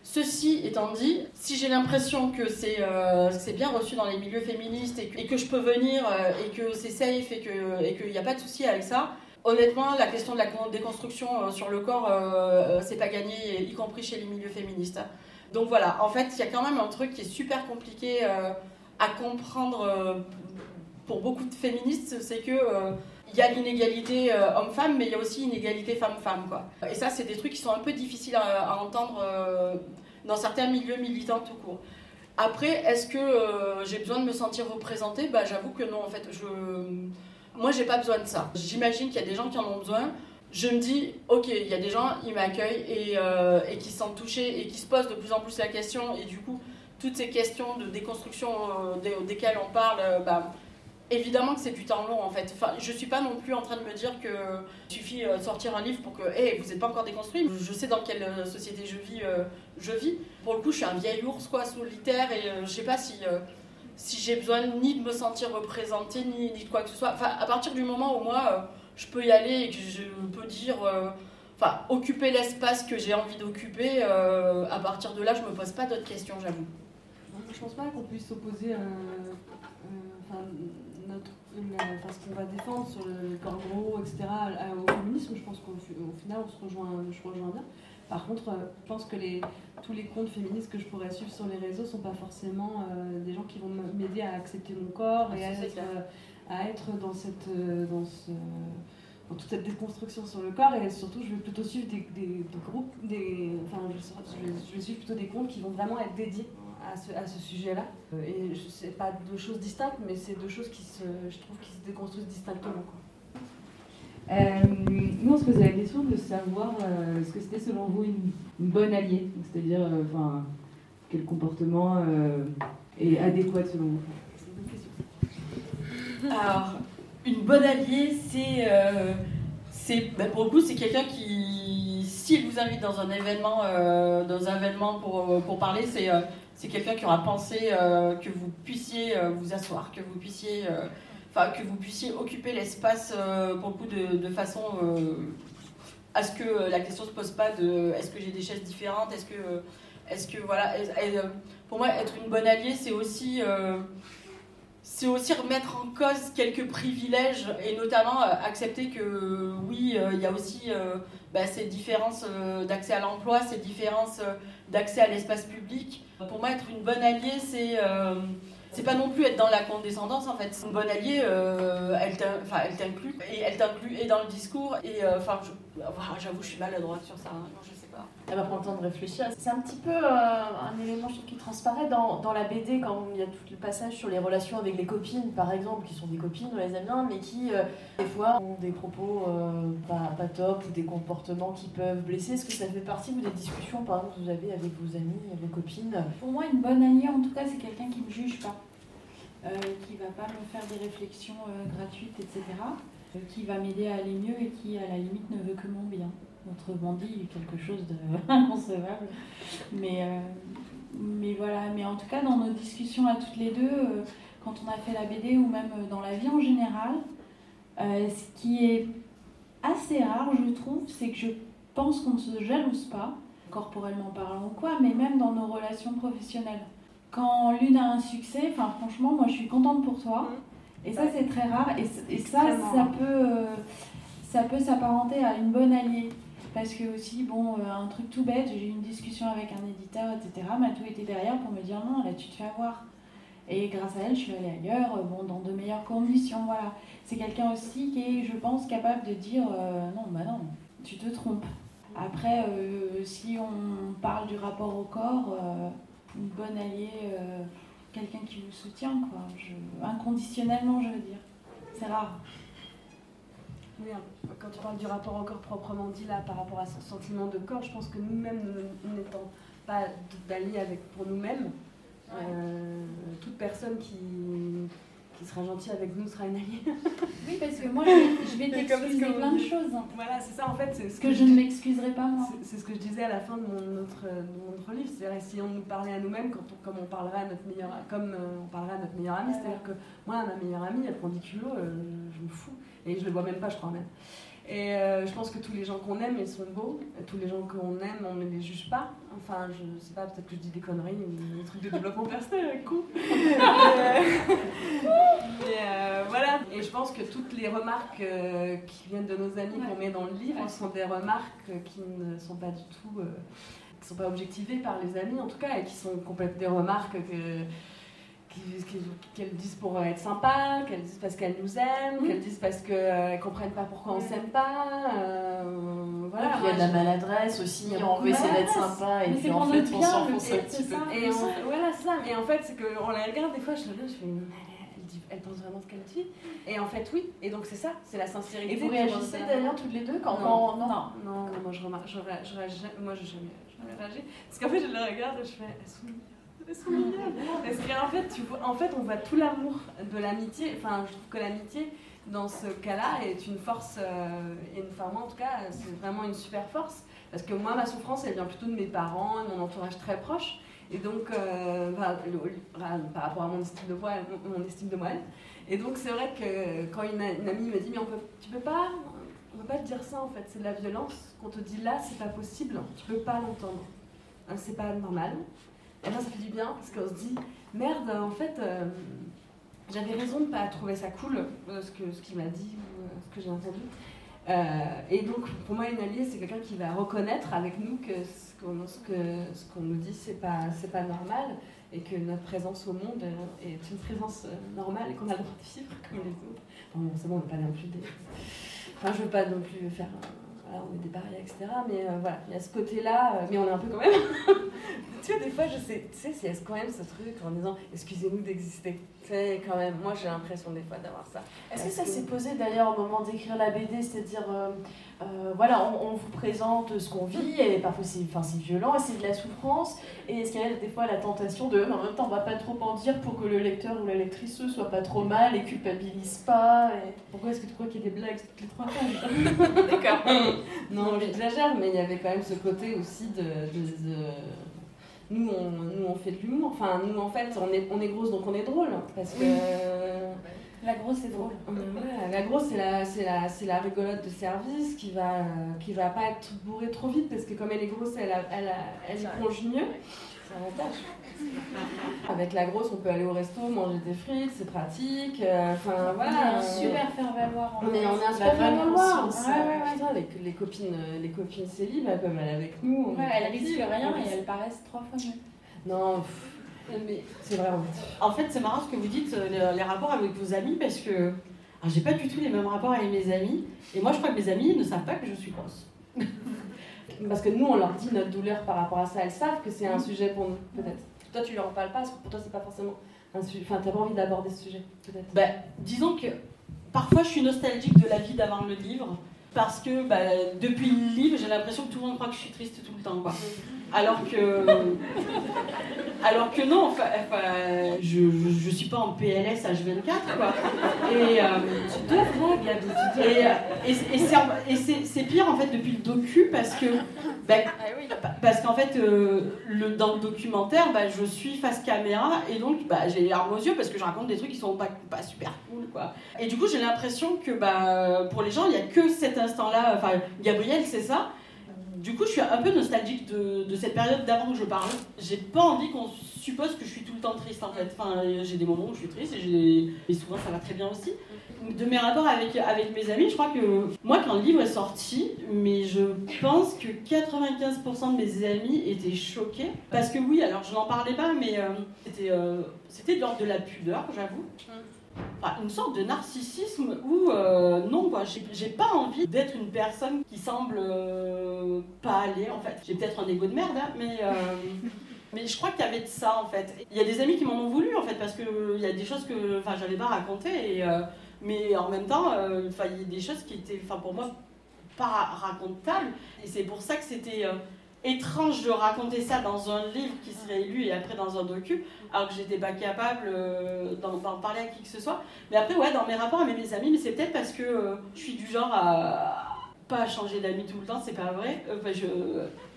Ceci étant dit, si j'ai l'impression que c'est euh, bien reçu dans les milieux féministes et que, je peux venir euh, et que c'est safe et qu'il n'y a pas de souci avec ça, honnêtement, la question de la déconstruction euh, sur le corps, c'est pas gagné, y compris chez les milieux féministes. Donc voilà, en fait, il y a quand même un truc qui est super compliqué à comprendre pour beaucoup de féministes, c'est que il y a l'inégalité euh, homme-femme, mais il y a aussi l'inégalité femme-femme. Quoi. Et ça, c'est des trucs qui sont un peu difficiles à, entendre euh, dans certains milieux militants tout court. Après, est-ce que euh, j'ai besoin de me sentir représentée? Bah, J'avoue que non, en fait. Je... Moi, j'ai pas besoin de ça. J'imagine qu'il y a des gens qui en ont besoin. Je me dis, ok, il y a des gens, ils m'accueillent et, et, qui se sentent touchés et qui se posent de plus en plus la question. Et du coup, toutes ces questions de déconstruction desquelles on parle, bah, Évidemment que c'est du temps long en fait. Enfin, je suis pas non plus en train de me dire que suffit de euh, sortir un livre pour que, hé, vous n'êtes pas encore déconstruit. Je sais dans quelle euh, société je vis. Euh, je vis. Pour le coup, je suis un vieil ours quoi, solitaire et je sais pas si si j'ai besoin ni de me sentir représentée ni, ni de quoi que ce soit. Enfin, à partir du moment où moi je peux y aller et que je peux dire, enfin, occuper l'espace que j'ai envie d'occuper, à partir de là, je me pose pas d'autres questions, j'avoue. Je pense pas qu'on puisse s'opposer à notre, enfin, ce qu'on va défendre sur le corps gros, etc., au féminisme, je pense qu'au final, on se rejoint, je rejoins bien. Par contre, euh, je pense que les, tous les comptes féministes que je pourrais suivre sur les réseaux ne sont pas forcément euh, des gens qui vont m'aider à accepter mon corps et à être, euh, à être, dans, cette, dans, ce, dans, toute cette déconstruction sur le corps. Et surtout, je vais plutôt suivre des, des, groupes, des, enfin, je, je vais suivre plutôt des comptes qui vont vraiment être dédiés à ce, à ce sujet-là. Et ce n'est pas deux choses distinctes, mais c'est deux choses qui se, je trouve, qui se déconstruisent distinctement. Quoi. Euh, nous, on se posait la question de savoir euh, ce que c'était selon vous une, bonne alliée, c'est-à-dire enfin, quel comportement est adéquat selon vous? Alors, une bonne alliée, c'est, ben, pour le coup, c'est quelqu'un qui, s'il vous invite dans un événement, dans un événement pour, parler, c'est quelqu'un qui aura pensé euh, que vous puissiez euh, vous asseoir, que vous puissiez, euh, que vous puissiez occuper l'espace pour le coup de, façon à ce que la question se pose pas de est-ce que j'ai des chaises différentes, est-ce que, est-ce que voilà, pour moi être une bonne alliée c'est aussi c'est aussi remettre en cause quelques privilèges et notamment accepter que oui, il y a aussi bah, ces différences d'accès à l'emploi, ces différences d'accès à l'espace public. Pour moi, être une bonne alliée, c'est euh, c'est pas non plus être dans la condescendance en fait. Une bonne alliée, elle t'inclut et elle t'inclut et dans le discours et euh, enfin, j'avoue, je suis maladroite sur ça. Hein. Pas. Elle va prendre le temps de réfléchir. C'est un petit peu un élément qui transparaît dans, dans, la BD quand il y a tout le passage sur les relations avec les copines, par exemple, qui sont des copines, on les aime bien, mais qui des fois ont des propos pas, pas, top ou des comportements qui peuvent blesser. Est-ce que ça fait partie des discussions, par exemple, que vous avez avec vos amis, vos copines? Pour moi, une bonne alliée, en tout cas, c'est quelqu'un qui ne juge pas. Euh, qui va pas me faire des réflexions euh, gratuites, etc. Euh, qui va m'aider à aller mieux et qui, à la limite, ne veut que mon bien. Autrement dit, quelque chose d'inconcevable. (laughs) Mais, mais voilà, mais en tout cas, dans nos discussions à toutes les deux, quand on a fait la BD ou même dans la vie en général, ce qui est assez rare, je trouve, c'est que je pense qu'on ne se jalouse pas, corporellement parlant ou quoi, mais même dans nos relations professionnelles quand l'une a un succès, enfin franchement, moi je suis contente pour toi. Et ça c'est très rare. Et, et ça, ça peut, euh, ça peut s'apparenter à une bonne alliée. Parce que aussi, bon, euh, un truc tout bête, j'ai eu une discussion avec un éditeur, etc. tout était derrière pour me dire non, là tu te fais avoir. Et grâce à elle, je suis allée ailleurs, euh, bon, dans de meilleures conditions, voilà. C'est quelqu'un aussi qui est, je pense, capable de dire non, bah non, tu te trompes. Après, si on parle du rapport au corps, une bonne alliée, euh, quelqu'un qui vous soutient, quoi. inconditionnellement, je veux dire. C'est rare. Oui, quand tu parles du rapport au corps proprement dit, là, par rapport à ce sentiment de corps, je pense que nous-mêmes, n'étant pas d'alliés avec pour nous-mêmes, euh, toute personne qui, qui sera gentil avec nous sera une alliée. oui, parce que moi, je vais, (laughs) t'excuser plein de choses. Voilà, c'est ça en fait. Ce que, je, ne m'excuserai pas moi. C'est ce que je disais à la fin de mon autre, livre. C'est-à-dire, si on nous parlait à nous-mêmes, comme on parlerait à notre meilleur, comme euh, on parlerait à notre meilleur ami. C'est-à-dire que moi, ma meilleure amie, elle prend 10 kilos, euh, je me fous. Et je le vois même pas, je crois même. Et euh, je pense que tous les gens qu'on aime, ils sont beaux. tous les gens qu'on aime, on ne les juge pas. Enfin, je sais pas, peut-être que je dis des conneries, des trucs de développement personnel, con. mais, (laughs) euh, voilà. Et je pense que toutes les remarques euh, qui viennent de nos amis qu'on met dans le livre sont des remarques qui ne sont pas du tout. qui sont pas objectivées par les amis en tout cas, et qui sont complètement des remarques que qu'elles disent pour être sympa, qu'elles disent parce qu'elles nous aiment, qu'elles disent parce qu'elles ne comprennent pas pourquoi on s'aime pas. Euh, voilà, il y a de la maladresse aussi, on veut essayer d'être sympa et puis en fait on s'enfonce un petit peu. Et voilà, ça. Et en fait, c'est qu'on la regarde des fois, je regarde, je fais elle pense vraiment ce qu'elle dit. Et en fait, oui. Et donc, c'est ça, c'est la sincérité. Et vous réagissez d'ailleurs toutes les deux quand non. Non. non, moi je remarque, je, je, moi je jamais, réagi. Parce qu'en fait, je la regarde et je fais, parce qu'en fait, tu vois, en fait, on voit tout l'amour de l'amitié. Enfin, je trouve que l'amitié, dans ce cas-là, est une force, euh, et une femme en tout cas, c'est vraiment une super force. Parce que moi, ma souffrance, elle vient plutôt de mes parents, de mon entourage très proche. Et donc, euh, bah, par rapport à mon estime de moi, mon estime de moi Et donc, c'est vrai que quand une, amie me dit, mais on peut, tu peux pas, on peut pas te dire ça en fait, c'est de la violence. Qu'on te dit là, c'est pas possible, tu peux pas l'entendre. Hein, c'est pas normal. Et là, ça fait du bien parce qu'on se dit, merde, en fait, euh, j'avais raison de ne pas trouver ça cool, euh, ce qu'il ce m'a dit ou euh, ce que j'ai entendu. et donc, pour moi, une alliée, c'est quelqu'un qui va reconnaître avec nous que ce qu'on ce qu'on nous dit, c'est pas, pas normal et que notre présence au monde est une présence normale et qu'on a le droit de vivre comme les autres. Bon, c'est bon, on ne pas non plus des. Enfin, je veux pas non plus faire on est des parias, etc. Mais euh, voilà, il y a ce côté-là, euh, mais on est un peu quand même. (laughs) tu vois, des fois, je sais, tu sais, c'est quand même ce truc en disant excusez-nous d'exister. C'est quand même, moi j'ai l'impression des fois d'avoir ça. Est-ce que ça s'est posé d'ailleurs au moment d'écrire la BD, c'est-à-dire, euh, voilà, on, vous présente ce qu'on vit, et parfois c'est violent, et c'est de la souffrance, et est-ce qu'il y a des fois la tentation de, en même temps, on va pas trop en dire pour que le lecteur ou la lectrice soit pas trop mal et culpabilise pas. Et... Pourquoi est-ce que tu crois qu'il y a des blagues toutes les trois pages? (laughs) D'accord. non, j'exagère, mais il y avait quand même ce côté aussi de, Nous, on, nous, on fait de l'humour. Enfin, nous, en fait, on est, on est grosse, donc on est drôle. Parce que. La grosse, c'est drôle. la grosse, c'est la, c'est la, c'est la rigolote de service qui va, qui va pas être bourrée trop vite parce que comme elle est grosse, elle, elle, elle, elle plonge mieux. Un. Avec la grosse, on peut aller au resto, manger des frites, c'est pratique. Euh, enfin, voilà. super faire valoir. On est, on est un super faire valoir. Ouais, ouais, les, les, copines, euh, les copines célibes, elles peuvent aller avec nous. Ouais, elles risquent rien et elles paraissent trois fois mieux. Non, mais c'est vrai. En fait, c'est marrant ce que vous dites, euh, les, rapports avec vos amis, parce que j'ai pas du tout les mêmes rapports avec mes amis. Et moi, je crois que mes amis ne savent pas que je suis grosse. (laughs) parce que nous, on leur dit notre douleur par rapport à ça. Elles savent que c'est un sujet pour nous, peut-être toi, tu leur en parles pas parce que pour toi, c'est pas forcément un sujet. Enfin, t'as pas envie d'aborder ce sujet, peut-être bah, Disons que parfois, je suis nostalgique de la vie d'avant le livre. Parce que bah, depuis le livre, j'ai l'impression que tout le monde croit que je suis triste tout le temps. Quoi. Alors que. Alors que non, enfin, je, je, suis pas en PLS H24, quoi. Et, euh, tu devrais, Et, et, c'est pire, en fait, depuis le docu, parce que. Ben, parce qu'en fait, euh, le, dans le documentaire, bah, je suis face caméra, et donc bah, j'ai les larmes aux yeux, parce que je raconte des trucs qui sont pas, pas super cool, quoi. Et du coup, j'ai l'impression que bah, pour les gens, il n'y a que cet instant-là. Enfin, Gabriel, c'est ça du coup, je suis un peu nostalgique de, cette période d'avant que je parle. J'ai pas envie qu'on suppose que je suis tout le temps triste en fait. Enfin, j'ai des moments où je suis triste et, souvent ça va très bien aussi. De mes rapports avec, mes amis, je crois que moi, quand le livre est sorti, mais je pense que 95% de mes amis étaient choqués. Parce que oui, alors je n'en parlais pas, mais euh, c'était euh, de l'ordre de la pudeur, j'avoue. Enfin, une sorte de narcissisme où euh, non quoi, j'ai pas envie d'être une personne qui semble euh, pas aller en fait. J'ai peut-être un ego de merde, hein, mais euh, (laughs) mais je crois qu'il y avait de ça en fait. Il y a des amis qui m'en ont voulu en fait parce que il y a des choses que enfin j'avais pas racontées et mais en même temps il y a des choses qui étaient enfin pour moi pas racontables et c'est pour ça que c'était étrange de raconter ça dans un livre qui serait lu et après dans un docu, alors que j'étais pas capable euh, d'en parler à qui que ce soit. Mais après, ouais, dans mes rapports avec mes amis, mais c'est peut-être parce que euh, je suis du genre à pas changer d'amis tout le temps, c'est pas vrai. Enfin, je,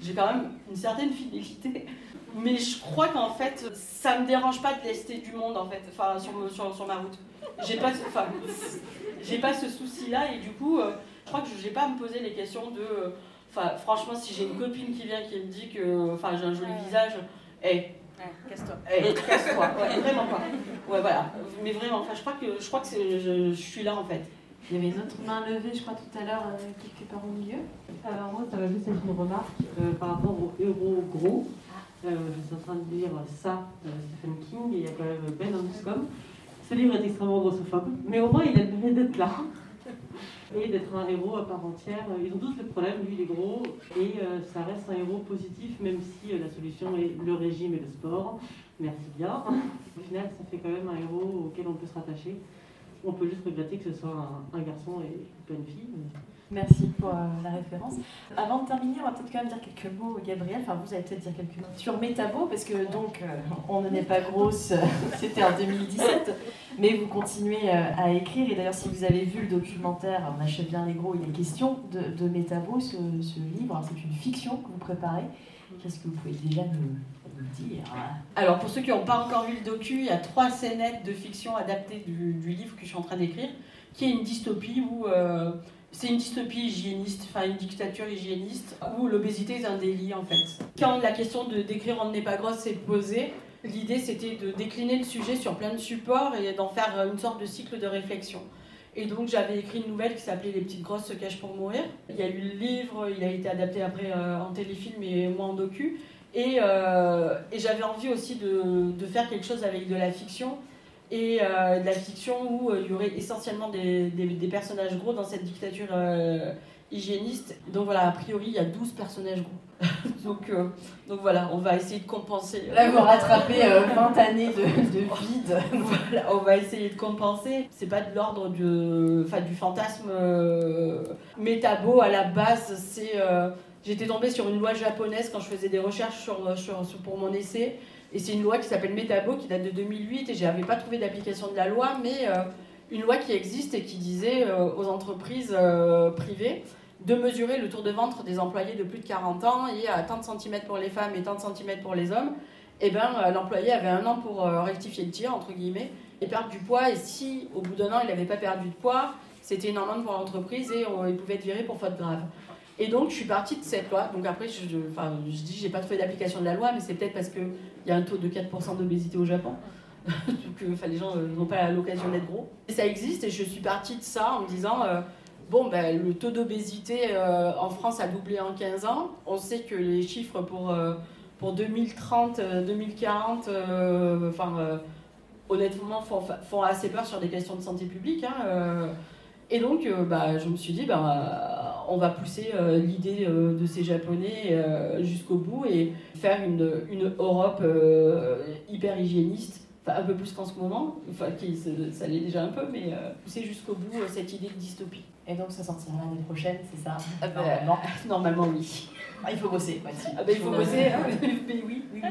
j'ai quand même une certaine fidélité. Mais je crois qu'en fait, ça me dérange pas de lester du monde, en fait, enfin, sur, sur, sur ma route. J'ai pas, enfin, pas ce souci-là, et du coup, euh, je crois que j'ai pas à me poser les questions de. Euh, Enfin, franchement, si j'ai une copine qui vient qui me dit que enfin, j'ai un joli visage, hé, casse-toi. hé, casse-toi. Ouais, vraiment pas. Ouais, voilà. Mais vraiment, enfin, je crois que, je, crois que c'est- je, je suis là en fait. Il y avait une autre main levée, je crois, tout à l'heure, euh, quelque part au milieu. Alors moi, ça va juste être une remarque euh, par rapport au héros gros. Euh, je suis en train de lire ça, de Stephen King, et il y a quand même Ben Hanscom. Ce livre est extrêmement grossophobe, mais au moins il a le mérite d'être là. Et d'être un héros à part entière. Ils ont tous le problème, lui il est gros, et euh, ça reste un héros positif, même si euh, la solution est le régime et le sport. Merci bien. (laughs) Au final, ça fait quand même un héros auquel on peut se rattacher. On peut juste regretter que ce soit un, garçon et pas une fille. Merci pour euh, la référence. Avant de terminer, on va peut-être quand même dire quelques mots, Gabriel. Enfin, vous allez peut-être dire quelques mots sur Métabo, parce que donc, euh, on ne n'est pas grosse, (laughs) c'était en 2017, mais vous continuez euh, à écrire. Et d'ailleurs, si vous avez vu le documentaire On achève bien les gros, il est question de, de Métabo, ce, livre. C'est une fiction que vous préparez. Qu'est-ce que vous pouvez déjà nous, dire Alors, pour ceux qui n'ont pas encore vu le docu, il y a trois scénettes de fiction adaptées du, livre que je suis en train d'écrire, qui est une dystopie où euh, c'est une dystopie hygiéniste, enfin une dictature hygiéniste, où l'obésité est un délit en fait. Quand la question de d'écrire On n'est pas grosse s'est posée, l'idée c'était de décliner le sujet sur plein de supports et d'en faire une sorte de cycle de réflexion. Et donc j'avais écrit une nouvelle qui s'appelait Les petites grosses se cachent pour mourir. Il y a eu le livre, il a été adapté après euh, en téléfilm et moi en docu. Et, euh, j'avais envie aussi de faire quelque chose avec de la fiction. Et euh, de la fiction où euh, il y aurait essentiellement des, des- des personnages gros dans cette dictature euh, hygiéniste. Donc voilà, a priori, il y a 12 personnages gros. (laughs) donc, euh, donc voilà, on va essayer de compenser. Là, vous rattrapez euh, 20 années de, de vide. (laughs) Voilà, on va essayer de compenser. C'est pas de l'ordre du, du fantasme euh, métabo à la base. C'est, j'étais tombée sur une loi japonaise quand je faisais des recherches sur- pour mon essai. Et c'est une loi qui s'appelle Métabo qui date de 2008 et j'avais pas trouvé d'application de la loi, mais euh, une loi qui existe et qui disait euh, aux entreprises euh, privées de mesurer le tour de ventre des employés de plus de 40 ans et à tant de centimètres pour les femmes et tant de centimètres pour les hommes. Et ben euh, l'employé avait un an pour euh, rectifier le tir entre guillemets et perdre du poids. Et si au bout d'un an il n'avait pas perdu de poids, c'était une amende pour l'entreprise et euh, il pouvait être viré pour faute grave. Et donc je suis partie de cette loi. Donc après je, enfin, je dis j'ai pas trouvé d'application de la loi, mais c'est peut-être parce qu'il y a un taux de 4% d'obésité au Japon. (laughs) que enfin, les gens euh, n'ont pas l'occasion d'être gros. Ça existe et je suis partie de ça en me disant euh, bon ben le taux d'obésité euh, en France a doublé en 15 ans. On sait que les chiffres pour euh, pour 2030, euh, 2040, euh, enfin euh, honnêtement font, assez peur sur des questions de santé publique. hein, euh. et donc euh, bah, je me suis dit bah, on va pousser euh, l'idée euh, de ces Japonais euh, jusqu'au bout et faire une, une Europe hyper hygiéniste, un peu plus qu'en ce moment, enfin qui, ça l'est déjà un peu, mais pousser jusqu'au bout cette idée de dystopie. Et donc ça sortira l'année prochaine, c'est ça? Normalement. Normalement oui. Ah, il faut bosser. dessus. Ah il faut bosser, hein. mais oui, oui, oui.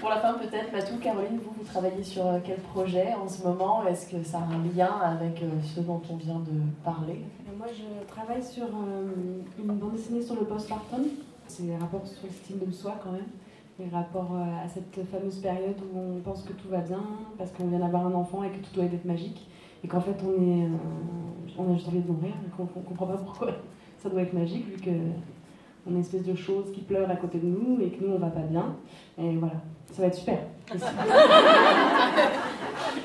Pour la fin, peut-être, Matou, Caroline, vous, vous travaillez sur euh, quel projet en ce moment? Est-ce que ça a un lien avec euh, ce dont on vient de parler? Et Moi, je travaille sur euh, une bande dessinée sur le postpartum. C'est des rapports sur l'estime de soi quand même. Les rapports euh, à cette fameuse période où on pense que tout va bien parce qu'on vient d'avoir un enfant et que tout doit être magique. Et qu'en fait, on, est, euh, on a juste envie de mourir et qu'on ne comprend pas pourquoi ça doit être magique vu que on est une espèce de chose qui pleure à côté de nous et que nous on va pas bien. Et voilà, ça va être super. (laughs)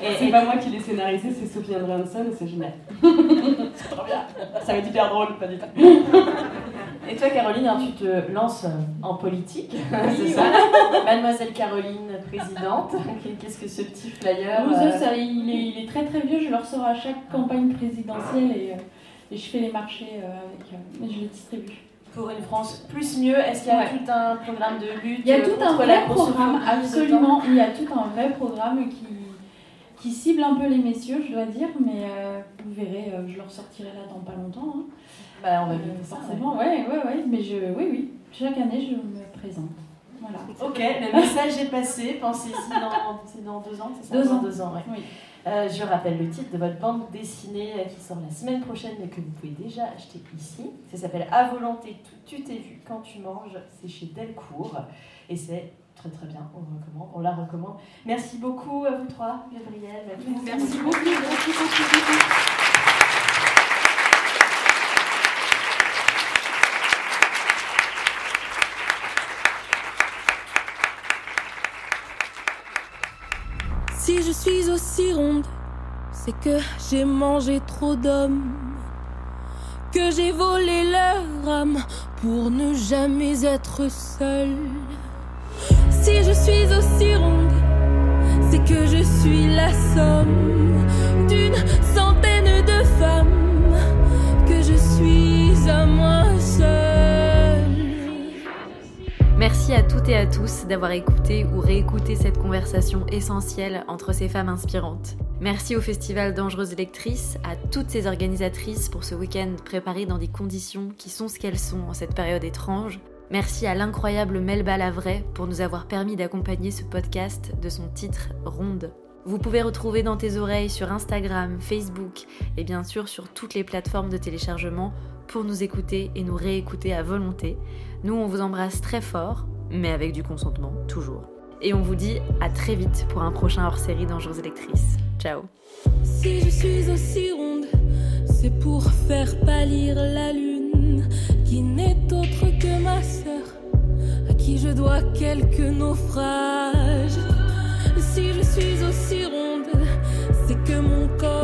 Et c'est pas moi qui l'ai scénarisé, c'est Sophie Andreanson et c'est génial. (laughs) c'est trop bien. Ça va être hyper drôle, pas du tout. Et toi, Caroline, hein, tu te lances en politique, c'est ça Mademoiselle Caroline, présidente. Qu'est-ce que ce petit flyer euh, ça, ça, il, est, il est très très vieux, je le ressors à chaque campagne présidentielle et, euh, et je fais les marchés euh, avec, et je les distribue. Pour une France plus mieux, est-ce qu'il y a Ouais. tout un programme de lutte Il y a tout un vrai programme, absolument. Il y a tout un vrai programme qui, qui cible un peu les messieurs, je dois dire, mais euh, vous verrez, euh, je le ressortirai là dans pas longtemps. hein. Bah, on va Euh, vite ça, forcément, ouais, ouais, ouais. Mais je, oui, oui. Chaque année, je me présente. Voilà. Ok, le message est passé. Pensez-y dans, deux ans, c'est ça? Deux ans. deux ans, ouais. Oui. Euh, je rappelle le titre de votre bande dessinée euh, qui sort la semaine prochaine et que vous pouvez déjà acheter ici. Ça s'appelle À volonté, tout, tu t'es vu quand tu manges. C'est chez Delcourt et c'est très très bien. On, recommande, on la recommande. Merci beaucoup à vous trois, Gabriel. Merci beaucoup. Merci beaucoup. Si je suis aussi ronde, c'est que j'ai mangé trop d'hommes, que j'ai volé leur âme pour ne jamais être seule. Si je suis aussi ronde, c'est que je suis la somme d'une centaine de femmes, que je suis à moi Merci à toutes et à tous d'avoir écouté ou réécouté cette conversation essentielle entre ces femmes inspirantes. Merci au Festival Dangereuses Lectrices, à toutes ces organisatrices pour ce week-end préparé dans des conditions qui sont ce qu'elles sont en cette période étrange. Merci à l'incroyable Melba Lavray pour nous avoir permis d'accompagner ce podcast de son titre Ronde. Vous pouvez retrouver dans tes oreilles sur Instagram, Facebook et bien sûr sur toutes les plateformes de téléchargement pour nous écouter et nous réécouter à volonté. Nous, on vous embrasse très fort, mais avec du consentement, toujours. Et on vous dit à très vite pour un prochain hors-série Dangereuses Électrices. Ciao Si je suis aussi ronde, c'est pour faire pâlir la lune, qui n'est autre que ma sœur, à qui je dois quelques naufrages. Si je suis aussi ronde, c'est que mon corps